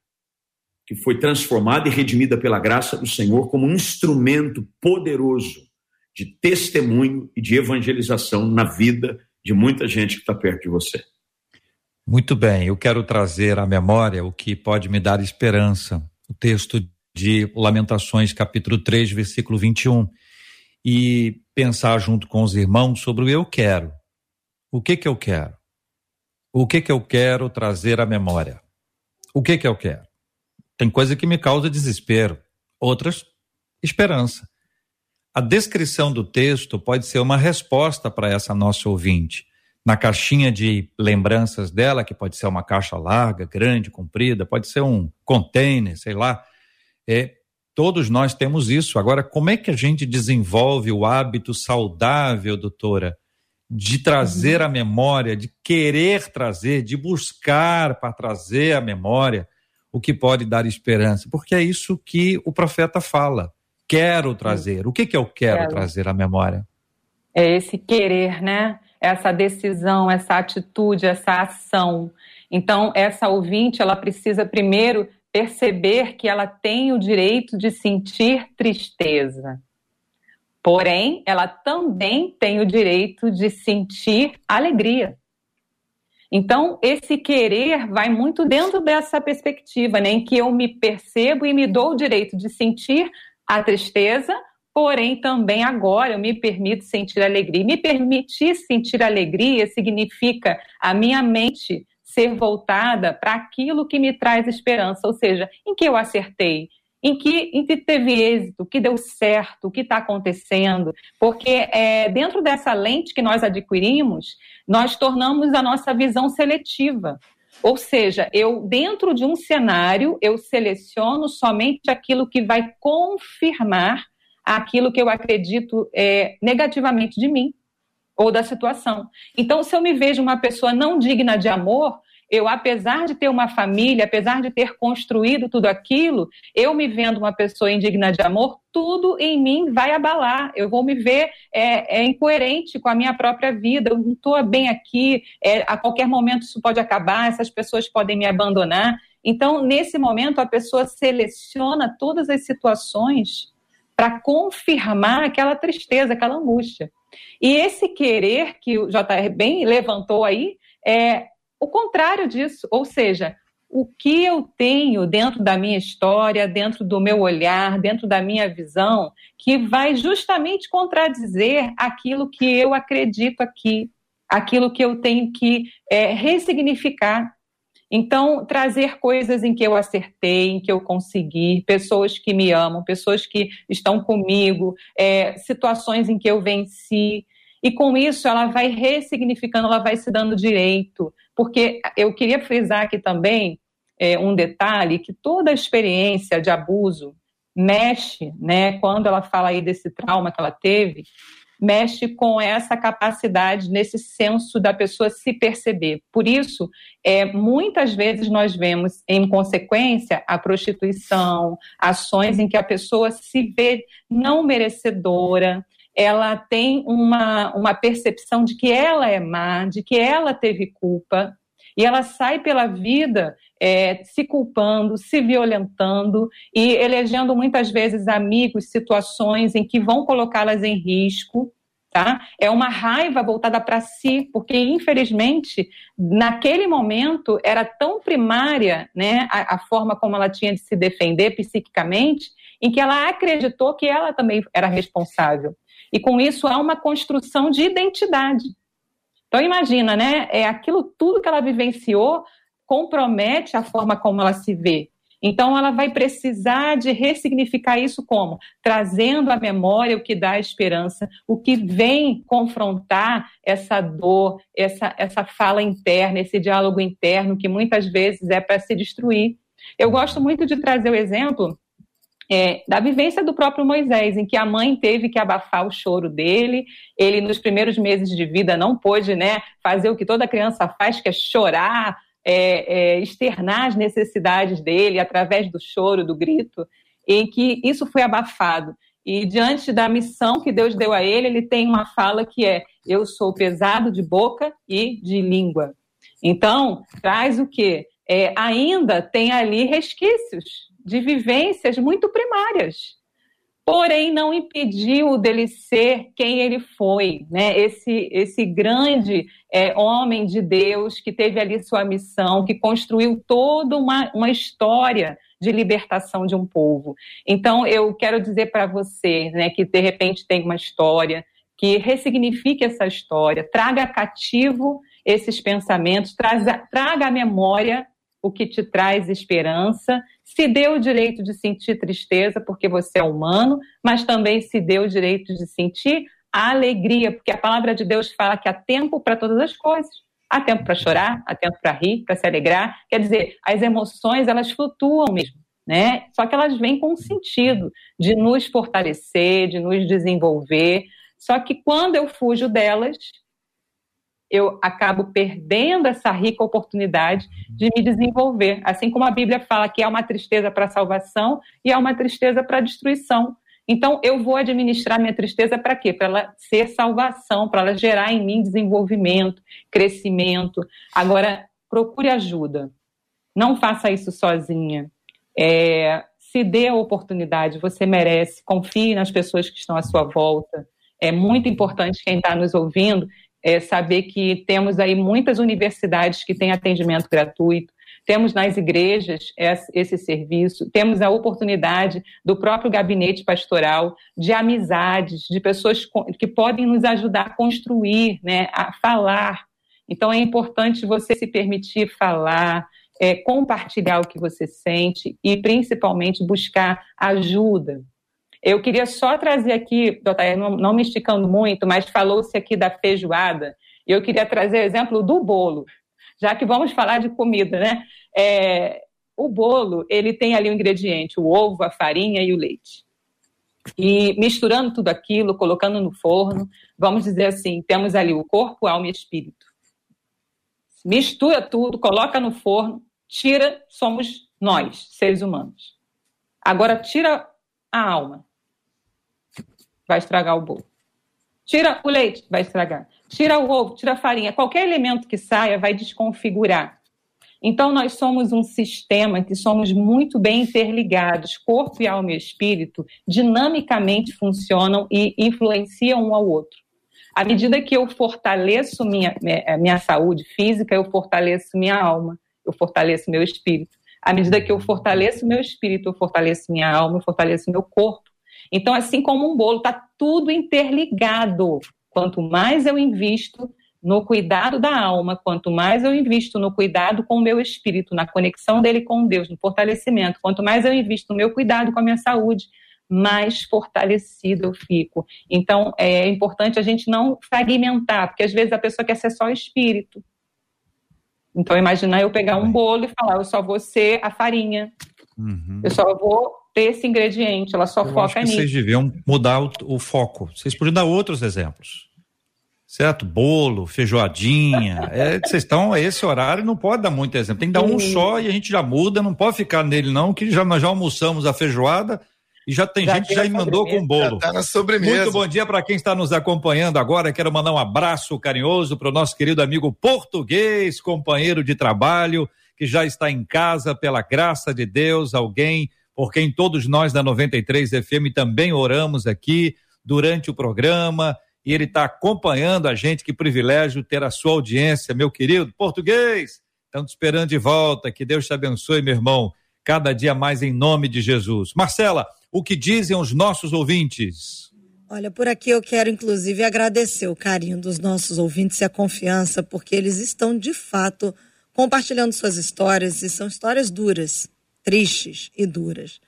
E: que foi transformada e redimida pela graça do Senhor como um instrumento poderoso de testemunho e de evangelização na vida de muita gente que está perto de você.
A: Muito bem, eu quero trazer à memória o que pode me dar esperança. O texto de Lamentações, capítulo 3, versículo 21. E pensar junto com os irmãos sobre o eu quero. O que que eu quero? O que que eu quero trazer à memória? O que que eu quero? Tem coisa que me causa desespero, outras esperança. A descrição do texto pode ser uma resposta para essa nossa ouvinte. Na caixinha de lembranças dela, que pode ser uma caixa larga, grande, comprida, pode ser um container, sei lá. É, todos nós temos isso. Agora, como é que a gente desenvolve o hábito saudável, doutora, de trazer a memória, de querer trazer, de buscar para trazer a memória o que pode dar esperança, porque é isso que o profeta fala. Quero trazer. O que, que eu quero, quero. trazer à memória?
C: É esse querer, né? Essa decisão, essa atitude, essa ação. Então, essa ouvinte, ela precisa primeiro perceber que ela tem o direito de sentir tristeza. Porém, ela também tem o direito de sentir alegria. Então, esse querer vai muito dentro dessa perspectiva, né, em que eu me percebo e me dou o direito de sentir a tristeza, porém também agora eu me permito sentir alegria. Me permitir sentir alegria significa a minha mente ser voltada para aquilo que me traz esperança, ou seja, em que eu acertei, em que, em que teve êxito, que deu certo, o que está acontecendo. Porque é, dentro dessa lente que nós adquirimos, nós tornamos a nossa visão seletiva. Ou seja, eu dentro de um cenário, eu seleciono somente aquilo que vai confirmar aquilo que eu acredito é, negativamente de mim ou da situação. Então, se eu me vejo uma pessoa não digna de amor, eu, apesar de ter uma família, apesar de ter construído tudo aquilo, eu me vendo uma pessoa indigna de amor, tudo em mim vai abalar. Eu vou me ver é, é incoerente com a minha própria vida. Eu não estou bem aqui. É, a qualquer momento isso pode acabar. Essas pessoas podem me abandonar. Então, nesse momento, a pessoa seleciona todas as situações para confirmar aquela tristeza, aquela angústia. E esse querer que o JR bem levantou aí é o contrário disso, ou seja, o que eu tenho dentro da minha história, dentro do meu olhar, dentro da minha visão, que vai justamente contradizer aquilo que eu acredito aqui, aquilo que eu tenho que é, ressignificar. Então, trazer coisas em que eu acertei, em que eu consegui, pessoas que me amam, pessoas que estão comigo, é, situações em que eu venci. E com isso, ela vai ressignificando, ela vai se dando direito porque eu queria frisar aqui também é, um detalhe que toda experiência de abuso mexe, né, quando ela fala aí desse trauma que ela teve, mexe com essa capacidade, nesse senso da pessoa se perceber. Por isso, é, muitas vezes nós vemos, em consequência, a prostituição, ações em que a pessoa se vê não merecedora, ela tem uma, uma percepção de que ela é má, de que ela teve culpa, e ela sai pela vida é, se culpando, se violentando e elegendo muitas vezes amigos, situações em que vão colocá-las em risco. Tá? É uma raiva voltada para si, porque infelizmente naquele momento era tão primária, né, a, a, forma como ela tinha de se defender psiquicamente, em que ela acreditou que ela também era responsável. E com isso há uma construção de identidade. Então imagina, né? É aquilo tudo que ela vivenciou compromete a forma como ela se vê. Então ela vai precisar de ressignificar isso como trazendo à memória o que dá esperança, o que vem confrontar essa dor, essa essa fala interna, esse diálogo interno que muitas vezes é para se destruir. Eu gosto muito de trazer o exemplo é, da vivência do próprio Moisés, em que a mãe teve que abafar o choro dele. Ele, nos primeiros meses de vida, não pôde né, fazer o que toda criança faz, que é chorar, é, é, externar as necessidades dele através do choro, do grito, em que isso foi abafado. E diante da missão que Deus deu a ele, ele tem uma fala que é: Eu sou pesado de boca e de língua. Então, traz o quê? É, ainda tem ali resquícios de vivências muito primárias porém não impediu dele ser quem ele foi, né? Esse, esse grande é, homem de Deus que teve ali sua missão, que construiu toda uma, uma história de libertação de um povo. Então, eu quero dizer para você, né, que de repente tem uma história, que ressignifique essa história, traga cativo esses pensamentos, traga, traga à memória o que te traz esperança se deu o direito de sentir tristeza porque você é humano, mas também se deu o direito de sentir alegria, porque a palavra de Deus fala que há tempo para todas as coisas. Há tempo para chorar, há tempo para rir, para se alegrar. Quer dizer, as emoções, elas flutuam mesmo, né? Só que elas vêm com um sentido de nos fortalecer, de nos desenvolver. Só que quando eu fujo delas, eu acabo perdendo essa rica oportunidade de me desenvolver. Assim como a Bíblia fala que é uma tristeza para a salvação e é uma tristeza para a destruição. Então, eu vou administrar minha tristeza para quê? Para ela ser salvação, para ela gerar em mim desenvolvimento, crescimento. Agora, procure ajuda. Não faça isso sozinha. É, se dê a oportunidade, você merece. Confie nas pessoas que estão à sua volta. É muito importante quem está nos ouvindo é, saber que temos aí muitas universidades que têm atendimento gratuito, temos nas igrejas esse serviço, temos a oportunidade do próprio gabinete pastoral, de amizades, de pessoas que podem nos ajudar a construir, né, a falar. Então é importante você se permitir falar, é, compartilhar o que você sente e principalmente buscar ajuda. Eu queria só trazer aqui, doutor, não, não me esticando muito, mas falou-se aqui da feijoada, e eu queria trazer o exemplo do bolo, já que vamos falar de comida, né? É, o bolo, ele tem ali o um ingrediente, o ovo, a farinha e o leite. E misturando tudo aquilo, colocando no forno, vamos dizer assim, temos ali o corpo, alma e espírito. Mistura tudo, coloca no forno, tira, somos nós, seres humanos. Agora tira a alma vai estragar o bolo. Tira o leite, vai estragar. Tira o ovo, tira a farinha. Qualquer elemento que saia vai desconfigurar. Então, nós somos um sistema que somos muito bem interligados. Corpo e alma e espírito dinamicamente funcionam e influenciam um ao outro. À medida que eu fortaleço minha, minha saúde física, eu fortaleço minha alma, eu fortaleço meu espírito. À medida que eu fortaleço meu espírito, eu fortaleço minha alma, eu fortaleço meu corpo. Então, assim como um bolo, está tudo interligado. Quanto mais eu invisto no cuidado da alma, quanto mais eu invisto no cuidado com o meu espírito, na conexão dele com Deus, no fortalecimento, quanto mais eu invisto no meu cuidado com a minha saúde, mais fortalecido eu fico. Então, é importante a gente não fragmentar, porque às vezes a pessoa quer ser só espírito. Então, imaginar eu pegar um bolo e falar, eu só vou ser a farinha, uhum. eu só vou ter esse ingrediente, ela só
A: Eu
C: foca
A: acho que
C: nisso.
A: Vocês deviam mudar o, o, foco. Vocês podiam dar outros exemplos. Certo? Bolo, feijoadinha. é, vocês estão a esse horário não pode dar muito exemplo. Tem que dar um só e a gente já muda, não pode ficar nele, não, que já, nós já almoçamos a feijoada e já tem já gente que já emendou com bolo. Já
D: tá na sobremesa.
A: Muito bom dia para quem está nos acompanhando agora. Quero mandar um abraço carinhoso para o nosso querido amigo português, companheiro de trabalho, que já está em casa, pela graça de Deus, alguém por quem todos nós da 93 FM também oramos aqui durante o programa. E ele está acompanhando a gente. Que privilégio ter a sua audiência, meu querido português. Estamos esperando de volta. Que Deus te abençoe, meu irmão. Cada dia mais em nome de Jesus. Marcela, o que dizem os nossos ouvintes?
B: Olha, por aqui eu quero inclusive agradecer o carinho dos nossos ouvintes e a confiança, porque eles estão de fato compartilhando suas histórias e são histórias duras tristes e duras.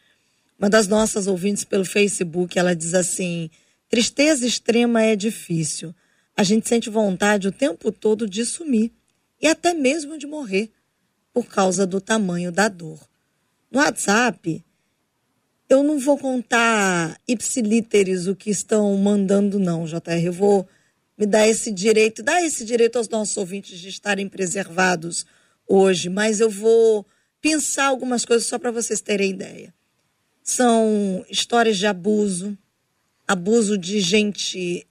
B: Uma das nossas ouvintes pelo Facebook, ela diz assim: tristeza extrema é difícil. A gente sente vontade o tempo todo de sumir e até mesmo de morrer por causa do tamanho da dor. No WhatsApp, eu não vou contar ipsilíteres o que estão mandando, não, JR. Eu vou me dar esse direito, dar esse direito aos nossos ouvintes de estarem preservados hoje, mas eu vou pensar algumas coisas só para vocês terem ideia. São histórias de abuso, abuso de gente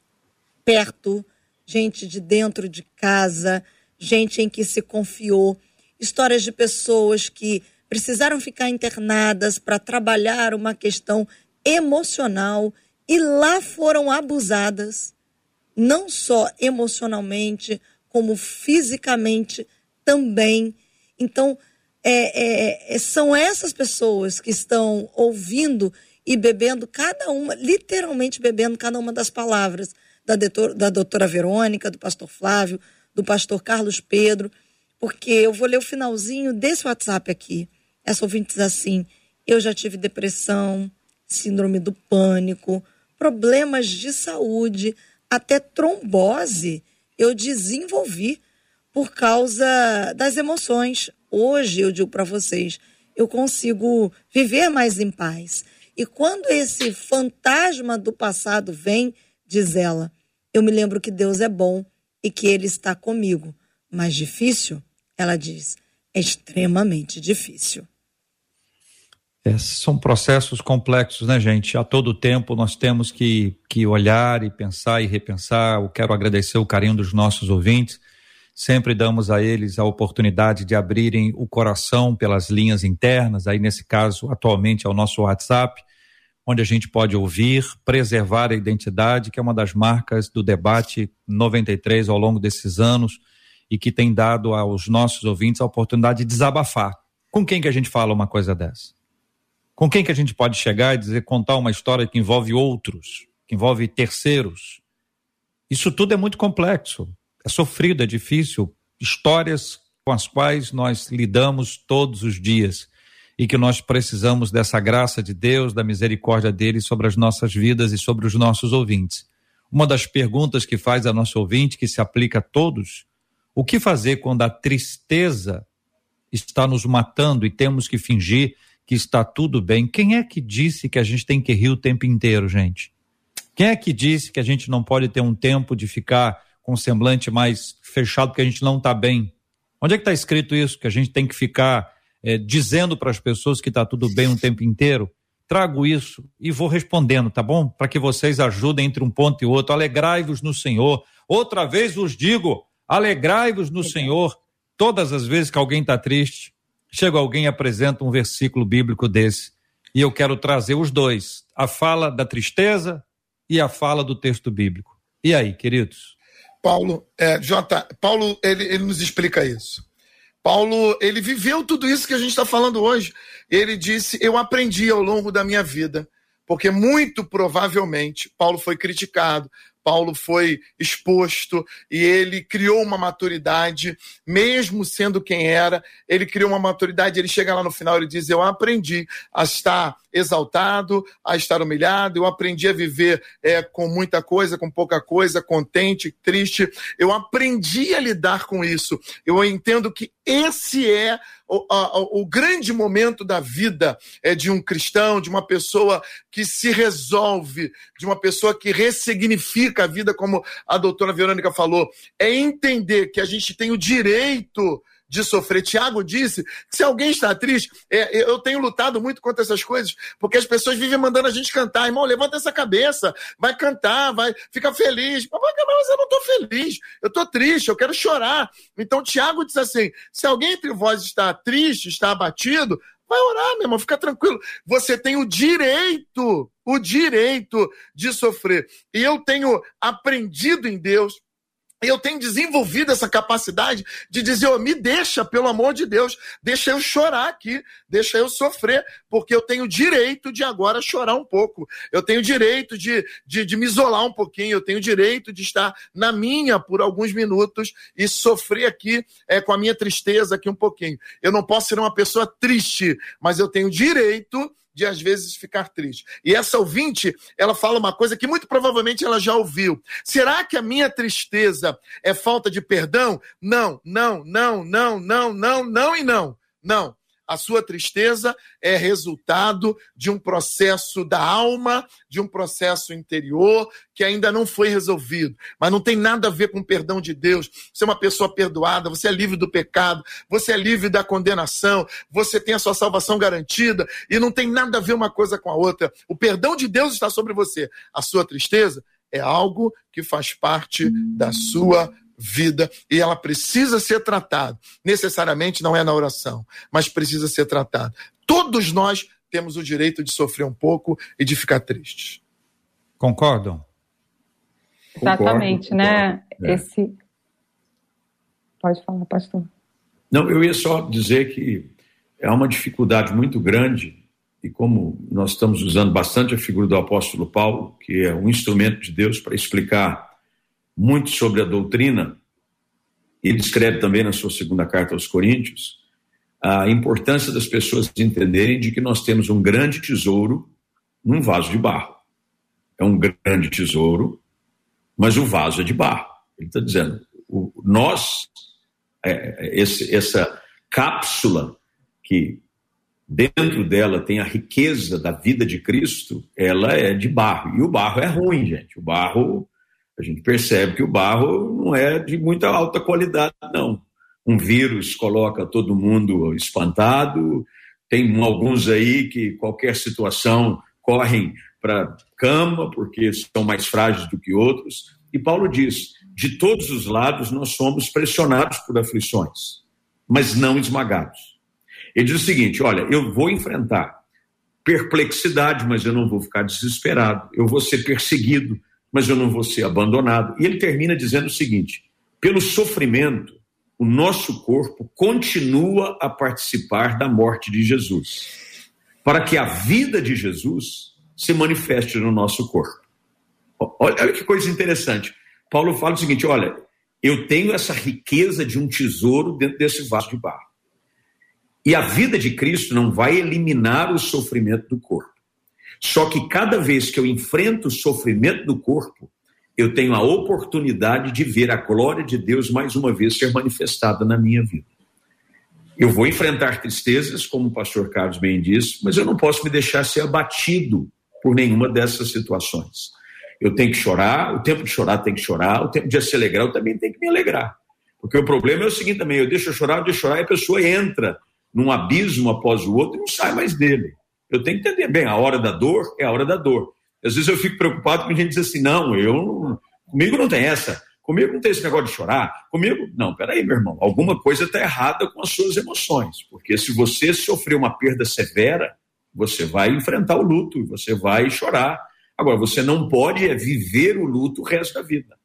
B: perto, gente de dentro de casa, gente em que se confiou, histórias de pessoas que precisaram ficar internadas para trabalhar uma questão emocional e lá foram abusadas, não só emocionalmente, como fisicamente também. Então, é, é, é são essas pessoas que estão ouvindo e bebendo cada uma, literalmente bebendo cada uma das palavras da, doutor, da doutora Verônica, do pastor Flávio, do pastor Carlos Pedro, porque eu vou ler o finalzinho desse WhatsApp aqui. Essa ouvinte diz assim: eu já tive depressão, síndrome do pânico, problemas de saúde, até trombose eu desenvolvi por causa das emoções. Hoje eu digo para vocês, eu consigo viver mais em paz. E quando esse fantasma do passado vem, diz ela, eu me lembro que Deus é bom e que Ele está comigo. Mas difícil, ela diz, é extremamente difícil.
A: É, são processos complexos, né, gente? A todo tempo nós temos que, que olhar e pensar e repensar. Eu quero agradecer o carinho dos nossos ouvintes. Sempre damos a eles a oportunidade de abrirem o coração pelas linhas internas, aí nesse caso, atualmente é o nosso WhatsApp, onde a gente pode ouvir, preservar a identidade, que é uma das marcas do debate 93 ao longo desses anos e que tem dado aos nossos ouvintes a oportunidade de desabafar. Com quem que a gente fala uma coisa dessa? Com quem que a gente pode chegar e dizer, contar uma história que envolve outros, que envolve terceiros? Isso tudo é muito complexo, é sofrido, é difícil. Histórias com as quais nós lidamos todos os dias e que nós precisamos dessa graça de Deus, da misericórdia dele sobre as nossas vidas e sobre os nossos ouvintes. Uma das perguntas que faz a nosso ouvinte, que se aplica a todos, o que fazer quando a tristeza está nos matando e temos que fingir que está tudo bem? Quem é que disse que a gente tem que rir o tempo inteiro, gente? Quem é que disse que a gente não pode ter um tempo de ficar com semblante mais fechado porque a gente não está bem? Onde é que está escrito isso? Que a gente tem que ficar é, dizendo para as pessoas que está tudo bem o tempo inteiro, trago isso e vou respondendo, tá bom? Para que vocês ajudem entre um ponto e outro. Alegrai-vos no Senhor. Outra vez vos digo: alegrai-vos no Senhor. Todas as vezes que alguém está triste, chega alguém e apresenta um versículo bíblico desse. E eu quero trazer os dois: a fala da tristeza e a fala do texto bíblico. E aí, queridos?
D: Paulo, é, J, Paulo ele, ele nos explica isso. Paulo, ele viveu tudo isso que a gente está falando hoje. Ele disse: Eu aprendi ao longo da minha vida, porque muito provavelmente Paulo foi criticado, Paulo foi exposto e ele criou uma maturidade, mesmo sendo quem era, ele criou uma maturidade. Ele chega lá no final e diz: Eu aprendi a estar exaltado, a estar humilhado, eu aprendi a viver é, com muita coisa, com pouca coisa, contente, triste. Eu aprendi a lidar com isso. Eu entendo que esse é o, a, o, grande momento da vida é de um cristão, de uma pessoa que se resolve, de uma pessoa que ressignifica a vida, como a doutora Verônica falou, é entender que a gente tem o direito de sofrer. Tiago disse que se alguém está triste, é, eu tenho lutado muito contra essas coisas, porque as pessoas vivem mandando a gente cantar. Irmão, levanta essa cabeça, vai cantar, vai, fica feliz. Mas eu não estou feliz, eu estou triste, eu quero chorar. Então Tiago diz assim: se alguém entre vós está triste, está abatido, vai orar, meu irmão, fica tranquilo. Você tem o direito, o direito de sofrer. E eu tenho aprendido em Deus eu tenho desenvolvido essa capacidade de dizer, oh, me deixa, pelo amor de Deus, deixa eu chorar aqui, deixa eu sofrer, porque eu tenho direito de agora chorar um pouco, eu tenho direito de, de, de me isolar um pouquinho, eu tenho direito de estar na minha por alguns minutos e sofrer aqui é, com a minha tristeza aqui um pouquinho. Eu não posso ser uma pessoa triste, mas eu tenho direito de às vezes ficar triste. E essa ouvinte, ela fala uma coisa que muito provavelmente ela já ouviu. Será que a minha tristeza é falta de perdão? Não, não, não, não, não, não, não e não. Não. A sua tristeza é resultado de um processo da alma, de um processo interior que ainda não foi resolvido. Mas não tem nada a ver com o perdão de Deus. Você é uma pessoa perdoada, você é livre do pecado, você é livre da condenação, você tem a sua salvação garantida e não tem nada a ver uma coisa com a outra. O perdão de Deus está sobre você. A sua tristeza é algo que faz parte da sua vida e ela precisa ser tratada. Necessariamente não é na oração, mas precisa ser tratada. Todos nós temos o direito de sofrer um pouco e de ficar tristes.
A: Concordam?
C: Exatamente, concordo, né? Concordo. É. Esse. Pode falar, pastor.
E: Não, eu ia só dizer que é uma dificuldade muito grande, e como nós estamos usando bastante a figura do apóstolo Paulo, que é um instrumento de Deus para explicar muito sobre a doutrina, ele escreve também na sua segunda carta aos Coríntios, a importância das pessoas entenderem de que nós temos um grande tesouro num vaso de barro. É um grande tesouro, mas o vaso é de barro. Ele está dizendo, o, nós, é, esse, essa cápsula que dentro dela tem a riqueza da vida de Cristo, ela é de barro. E o barro é ruim, gente. O barro, a gente percebe que o barro não é de muita alta qualidade, não um vírus coloca todo mundo espantado, tem alguns aí que qualquer situação correm para cama porque são mais frágeis do que outros. E Paulo diz: de todos os lados nós somos pressionados por aflições, mas não esmagados. Ele diz o seguinte: olha, eu vou enfrentar perplexidade, mas eu não vou ficar desesperado. Eu vou ser perseguido, mas eu não vou ser abandonado. E ele termina dizendo o seguinte: pelo sofrimento o nosso corpo continua a participar da morte de Jesus, para que a vida de Jesus se manifeste no nosso corpo. Olha, olha que coisa interessante. Paulo fala o seguinte: olha, eu tenho essa riqueza de um tesouro dentro desse vaso de barro. E a vida de Cristo não vai eliminar o sofrimento do corpo. Só que cada vez que eu enfrento o sofrimento do corpo, eu tenho a oportunidade de ver a glória de Deus mais uma vez ser manifestada na minha vida. Eu vou enfrentar tristezas, como o pastor Carlos bem disse, mas eu não posso me deixar ser abatido por nenhuma dessas situações. Eu tenho que chorar, o tempo de chorar tem que chorar, o tempo de se alegrar eu também tenho que me alegrar. Porque o problema é o seguinte também, eu deixo eu chorar, eu deixo chorar e a pessoa entra num abismo após o outro e não sai mais dele. Eu tenho que entender bem, a hora da dor é a hora da dor. Às vezes eu fico preocupado com gente diz assim, não, eu comigo não tem essa, comigo não tem esse negócio de chorar, comigo, não, peraí, meu irmão, alguma coisa está errada com as suas emoções, porque se você sofrer uma perda severa, você vai enfrentar o luto, você vai chorar. Agora, você não pode é viver o luto o resto da vida.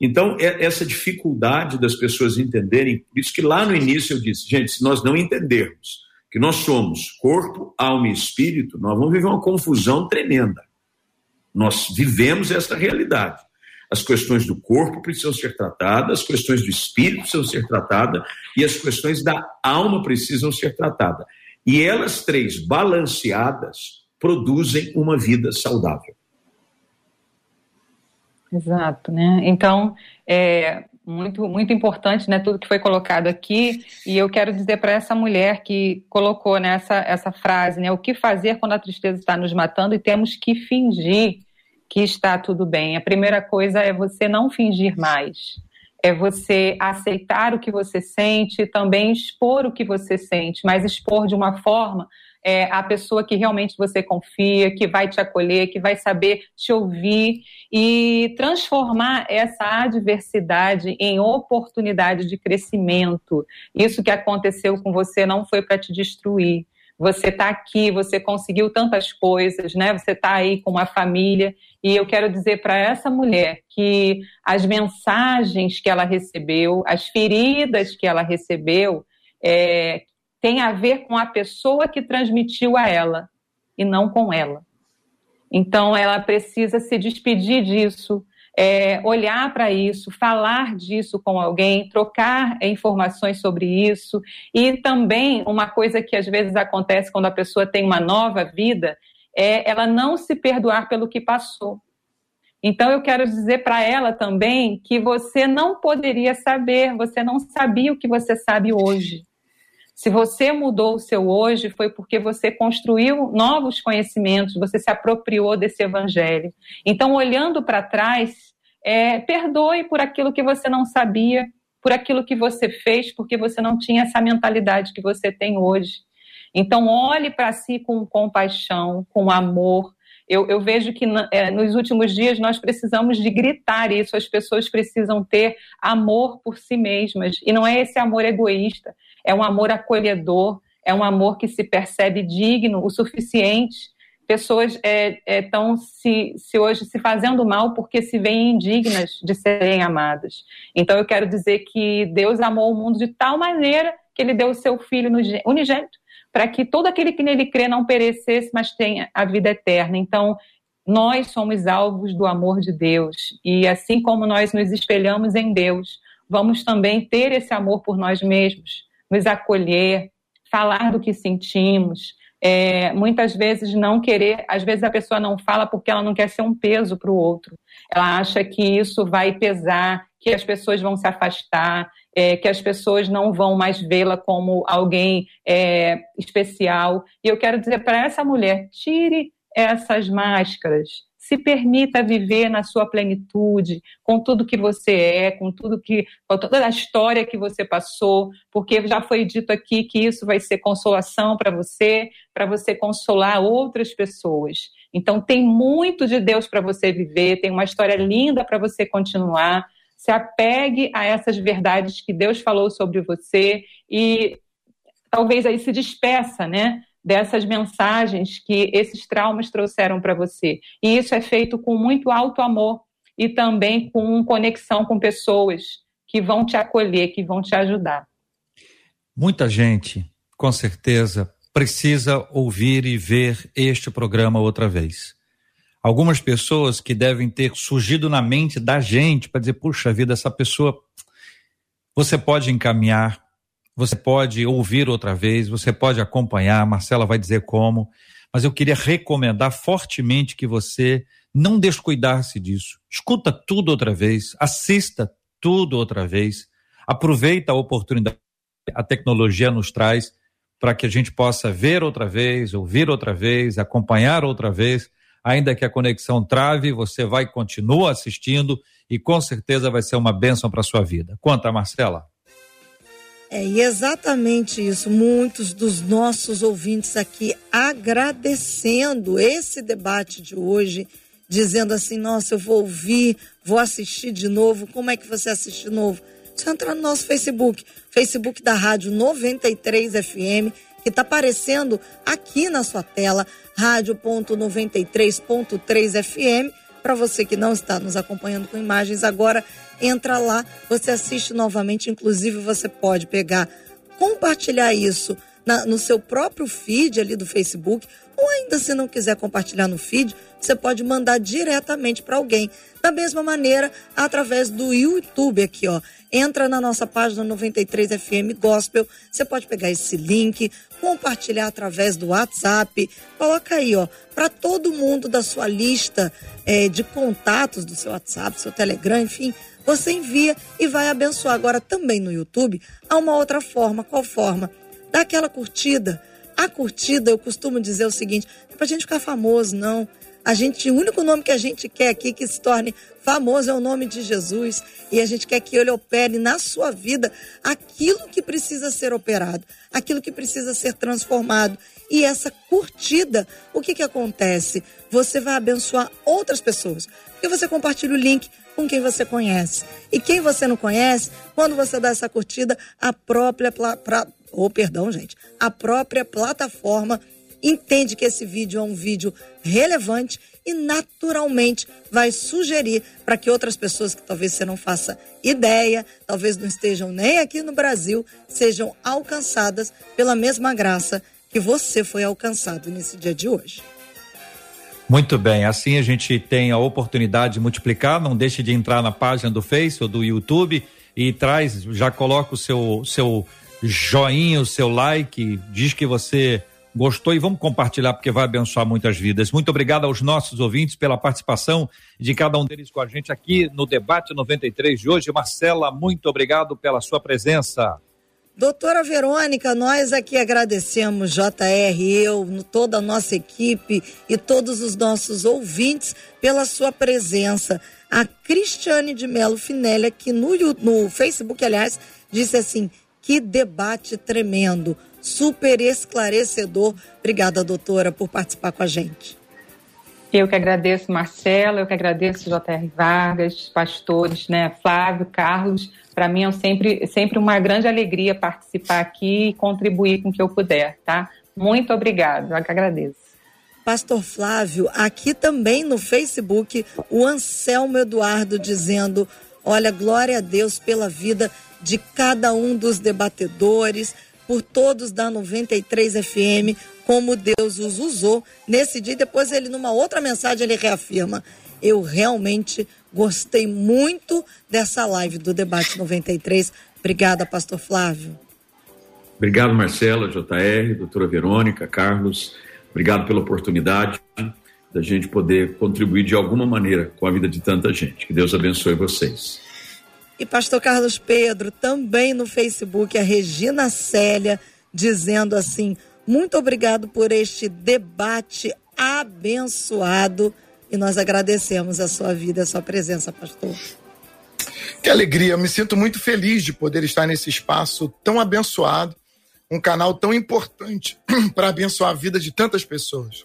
E: Então, é essa dificuldade das pessoas entenderem, por isso que lá no início eu disse, gente, se nós não entendermos que nós somos corpo, alma e espírito, nós vamos viver uma confusão tremenda. Nós vivemos essa realidade. As questões do corpo precisam ser tratadas, as questões do espírito precisam ser tratadas e as questões da alma precisam ser tratadas. E elas três, balanceadas, produzem uma vida saudável.
C: Exato, né? Então, é muito, muito importante, né? Tudo que foi colocado aqui. E eu quero dizer para essa mulher que colocou né, essa frase, né? O que fazer quando a tristeza está nos matando e temos que fingir que está tudo bem. A primeira coisa é você não fingir mais. É você aceitar o que você sente, também expor o que você sente, mas expor de uma forma é, a pessoa que realmente você confia, que vai te acolher, que vai saber te ouvir e transformar essa adversidade em oportunidade de crescimento. Isso que aconteceu com você não foi para te destruir, você está aqui, você conseguiu tantas coisas, né? Você está aí com uma família. E eu quero dizer para essa mulher que as mensagens que ela recebeu, as feridas que ela recebeu, é, tem a ver com a pessoa que transmitiu a ela e não com ela. Então, ela precisa se despedir disso, é, olhar para isso, falar disso com alguém, trocar informações sobre isso. E também uma coisa que às vezes acontece quando a pessoa tem uma nova vida é ela não se perdoar pelo que passou. Então eu quero dizer para ela também que você não poderia saber, você não sabia o que você sabe hoje. Se você mudou o seu hoje, foi porque você construiu novos conhecimentos, você se apropriou desse evangelho. Então, olhando para trás, é, perdoe por aquilo que você não sabia, por aquilo que você fez, porque você não tinha essa mentalidade que você tem hoje. Então, olhe para si com compaixão, com amor, Eu, eu vejo que é, nos últimos dias nós precisamos de gritar isso, as pessoas precisam ter amor por si mesmas. E não é esse amor egoísta, é um amor acolhedor, é um amor que se percebe digno o suficiente. Pessoas estão é, é, se, se hoje se fazendo mal porque se veem indignas de serem amadas. Então eu quero dizer que Deus amou o mundo de tal maneira que ele deu o seu filho unigênito para que todo aquele que nele crê não perecesse, mas tenha a vida eterna. Então, nós somos alvos do amor de Deus. E assim como nós nos espelhamos em Deus, vamos também ter esse amor por nós mesmos, nos acolher, falar do que sentimos. É, muitas vezes não querer, às vezes a pessoa não fala porque ela não quer ser um peso para o outro. Ela acha que isso vai pesar, que as pessoas vão se afastar, é, que as pessoas não vão mais vê-la como alguém é, especial. E eu quero dizer para essa mulher: tire essas máscaras, se permita viver na sua plenitude, com tudo que você é, com tudo que, com toda a história que você passou, porque já foi dito aqui que isso vai ser consolação para você, para você consolar outras pessoas. Então tem muito de Deus para você viver, tem uma história linda para você continuar se apegue a essas verdades que Deus falou sobre você e talvez aí se despeça, né? Dessas mensagens que esses traumas trouxeram para você. E isso é feito com muito alto amor e também com conexão com pessoas que vão te acolher, que vão te ajudar.
A: Muita gente, com certeza, precisa ouvir e ver este programa outra vez algumas pessoas que devem ter surgido na mente da gente para dizer, puxa vida, essa pessoa você pode encaminhar, você pode ouvir outra vez, você pode acompanhar, a Marcela vai dizer como, mas eu queria recomendar fortemente que você não descuidasse disso. Escuta tudo outra vez, assista tudo outra vez, aproveita a oportunidade que a tecnologia nos traz para que a gente possa ver outra vez, ouvir outra vez, acompanhar outra vez ainda que a conexão trave, você vai continua assistindo e com certeza vai ser uma bênção para sua vida. Conta, Marcela.
B: É exatamente isso. Muitos dos nossos ouvintes aqui agradecendo esse debate de hoje, dizendo assim: nossa, eu vou ouvir, vou assistir de novo. Como é que você assiste de novo? Você entra no nosso Facebook, Facebook da Rádio 93 FM que está aparecendo aqui na sua tela, rádio.93.3 FM. Para você que não está nos acompanhando com imagens agora, entra lá, você assiste novamente. Inclusive, você pode pegar, compartilhar isso na, no seu próprio feed ali do Facebook, ou ainda se não quiser compartilhar no feed, você pode mandar diretamente para alguém. Da mesma maneira, através do YouTube aqui, ó. Entra na nossa página 93 FM Gospel, você pode pegar esse link, compartilhar através do WhatsApp, coloca aí, ó, para todo mundo da sua lista é, de contatos do seu WhatsApp, seu Telegram, enfim, você envia e vai abençoar. Agora também no YouTube há uma outra forma, qual forma? Dá aquela curtida. A curtida, eu costumo dizer o seguinte, não é pra gente ficar famoso, não. A gente, o único nome que a gente quer aqui que se torne famoso é o nome de Jesus. E a gente quer que ele opere na sua vida aquilo que precisa ser operado, aquilo que precisa ser transformado. E essa curtida, o que, que acontece? Você vai abençoar outras pessoas. Porque você compartilha o link com quem você conhece. E quem você não conhece, quando você dá essa curtida, a própria. Oh, perdão, gente. A própria plataforma entende que esse vídeo é um vídeo relevante e naturalmente vai sugerir para que outras pessoas que talvez você não faça ideia, talvez não estejam nem aqui no Brasil, sejam alcançadas pela mesma graça que você foi alcançado nesse dia de hoje.
A: Muito bem, assim a gente tem a oportunidade de multiplicar, não deixe de entrar na página do Face ou do YouTube e traz, já coloca o seu seu joinha, o seu like, diz que você gostou e vamos compartilhar porque vai abençoar muitas vidas. Muito obrigado aos nossos ouvintes pela participação de cada um deles com a gente aqui no debate 93 de hoje. Marcela, muito obrigado pela sua presença.
B: Doutora Verônica, nós aqui agradecemos, JR, eu, toda a nossa equipe e todos os nossos ouvintes pela sua presença. A Cristiane de Melo Finelli, aqui no, no Facebook, aliás, disse assim: que debate tremendo super esclarecedor. Obrigada, doutora, por participar com a gente.
C: Eu que agradeço, Marcela, eu que agradeço, J.R. Vargas, pastores, né, Flávio, Carlos. Para mim é sempre, sempre uma grande alegria participar aqui e contribuir com o que eu puder, tá? Muito obrigado, eu que agradeço.
B: Pastor Flávio, aqui também no Facebook, o Anselmo Eduardo dizendo: Olha, glória a Deus pela vida de cada um dos debatedores, por todos da 93 FM, como Deus os usou nesse dia. Depois ele, numa outra mensagem, ele reafirma: eu realmente gostei muito dessa live do Debate 93. Obrigada, Pastor Flávio.
E: Obrigado, Marcela, JR, doutora Verônica, Carlos. Obrigado pela oportunidade da gente poder contribuir de alguma maneira com a vida de tanta gente. Que Deus abençoe vocês.
B: E pastor Carlos Pedro, também no Facebook, a Regina Célia, dizendo assim: muito obrigado por este debate abençoado e nós agradecemos a sua vida, a sua presença, pastor.
D: Que alegria, me sinto muito feliz de poder estar nesse espaço tão abençoado, um canal tão importante para abençoar a vida de tantas pessoas.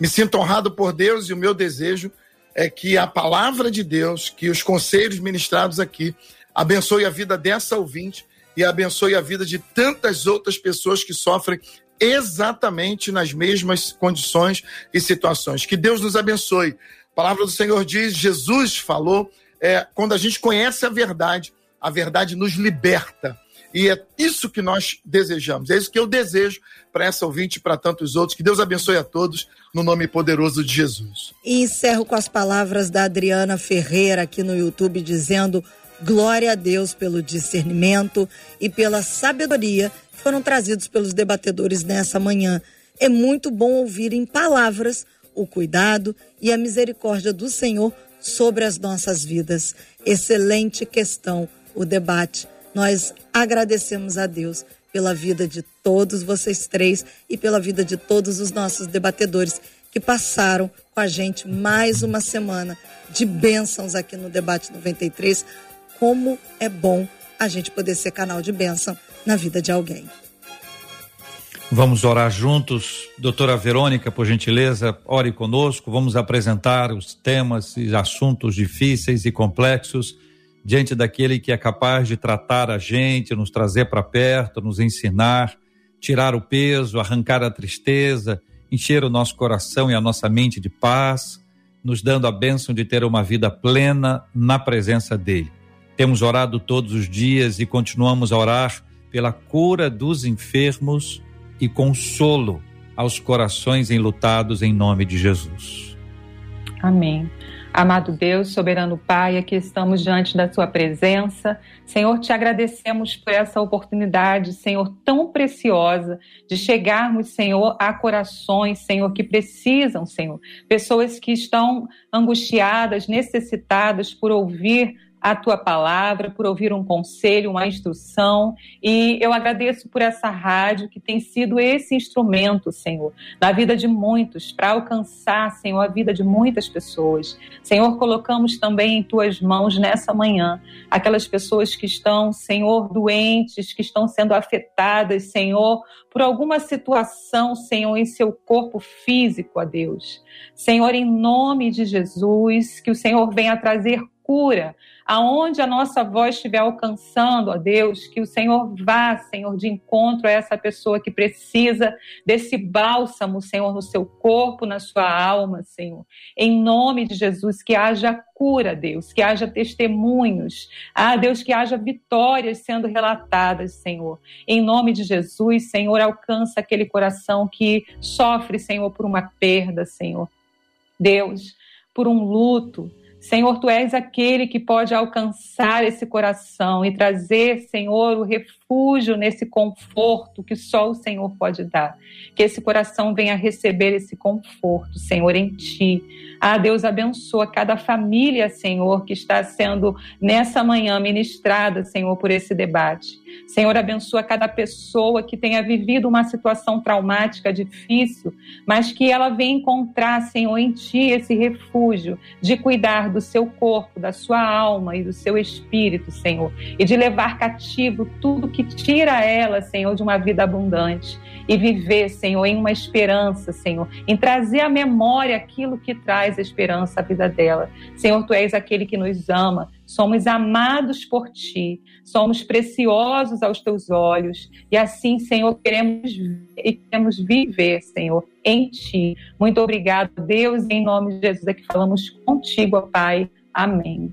D: Me sinto honrado por Deus e o meu desejo é que a palavra de Deus, que os conselhos ministrados aqui, abençoe a vida dessa ouvinte e abençoe a vida de tantas outras pessoas que sofrem exatamente nas mesmas condições e situações. Que Deus nos abençoe. A palavra do Senhor diz, Jesus falou, é, quando a gente conhece a verdade, a verdade nos liberta. E é isso que nós desejamos, é isso que eu desejo para essa ouvinte e para tantos outros. Que Deus abençoe a todos, no nome poderoso de Jesus.
B: E encerro com as palavras da Adriana Ferreira aqui no YouTube, dizendo: Glória a Deus pelo discernimento e pela sabedoria que foram trazidos pelos debatedores nessa manhã. É muito bom ouvir em palavras o cuidado e a misericórdia do Senhor sobre as nossas vidas. Excelente questão o debate. Nós agradecemos a Deus pela vida de todos vocês três e pela vida de todos os nossos debatedores que passaram com a gente mais uma semana de bênçãos aqui no Debate 93 como é bom a gente poder ser canal de bênção na vida de alguém.
A: Vamos orar juntos. Doutora Verônica, por gentileza, ore conosco. Vamos apresentar os temas e assuntos difíceis e complexos diante daquele que é capaz de tratar a gente, nos trazer para perto, nos ensinar, tirar o peso, arrancar a tristeza, encher o nosso coração e a nossa mente de paz, nos dando a bênção de ter uma vida plena na presença dele. Temos orado todos os dias e continuamos a orar pela cura dos enfermos e consolo aos corações enlutados em nome de Jesus.
C: Amém. Amado Deus, soberano Pai, aqui estamos diante da Sua presença. Senhor, te agradecemos por essa oportunidade, Senhor, tão preciosa de chegarmos, Senhor, a corações, Senhor, que precisam, Senhor, pessoas que estão angustiadas, necessitadas por ouvir a tua palavra, por ouvir um conselho, uma instrução. E eu agradeço por essa rádio que tem sido esse instrumento, Senhor, na vida de muitos, para alcançar, Senhor, a vida de muitas pessoas. Senhor, colocamos também em tuas mãos nessa manhã aquelas pessoas que estão, Senhor, doentes, que estão sendo afetadas, Senhor, por alguma situação, Senhor, em seu corpo físico, a Deus. Senhor, em nome de Jesus, que o Senhor venha trazer cura aonde a nossa voz estiver alcançando, ó Deus, que o Senhor vá, Senhor, de encontro a essa pessoa que precisa desse bálsamo, Senhor, no seu corpo, na sua alma, Senhor. Em nome de Jesus, que haja cura, Deus, que haja testemunhos, ah, Deus, que haja vitórias sendo relatadas, Senhor. Em nome de Jesus, Senhor, alcança aquele coração que sofre, Senhor, por uma perda, Senhor. Deus, por um luto, Senhor, tu és aquele que pode alcançar esse coração e trazer, Senhor, o refúgio nesse conforto que só o Senhor pode dar. Que esse coração venha receber esse conforto, Senhor, em ti. Ah, Deus abençoa cada família, Senhor, que está sendo nessa manhã ministrada, Senhor, por esse debate. Senhor, abençoa cada pessoa que tenha vivido uma situação traumática, difícil, mas que ela venha encontrar, Senhor, em Ti esse refúgio de cuidar do seu corpo, da sua alma e do seu espírito, Senhor, e de levar cativo tudo que que tira ela, Senhor, de uma vida abundante e viver, Senhor, em uma esperança, Senhor, em trazer à memória aquilo que traz esperança à vida dela. Senhor, tu és aquele que nos ama, somos amados por ti, somos preciosos aos teus olhos e assim, Senhor, queremos e queremos viver, Senhor, em ti. Muito obrigado, Deus, em nome de Jesus, é que falamos contigo, ó Pai. Amém.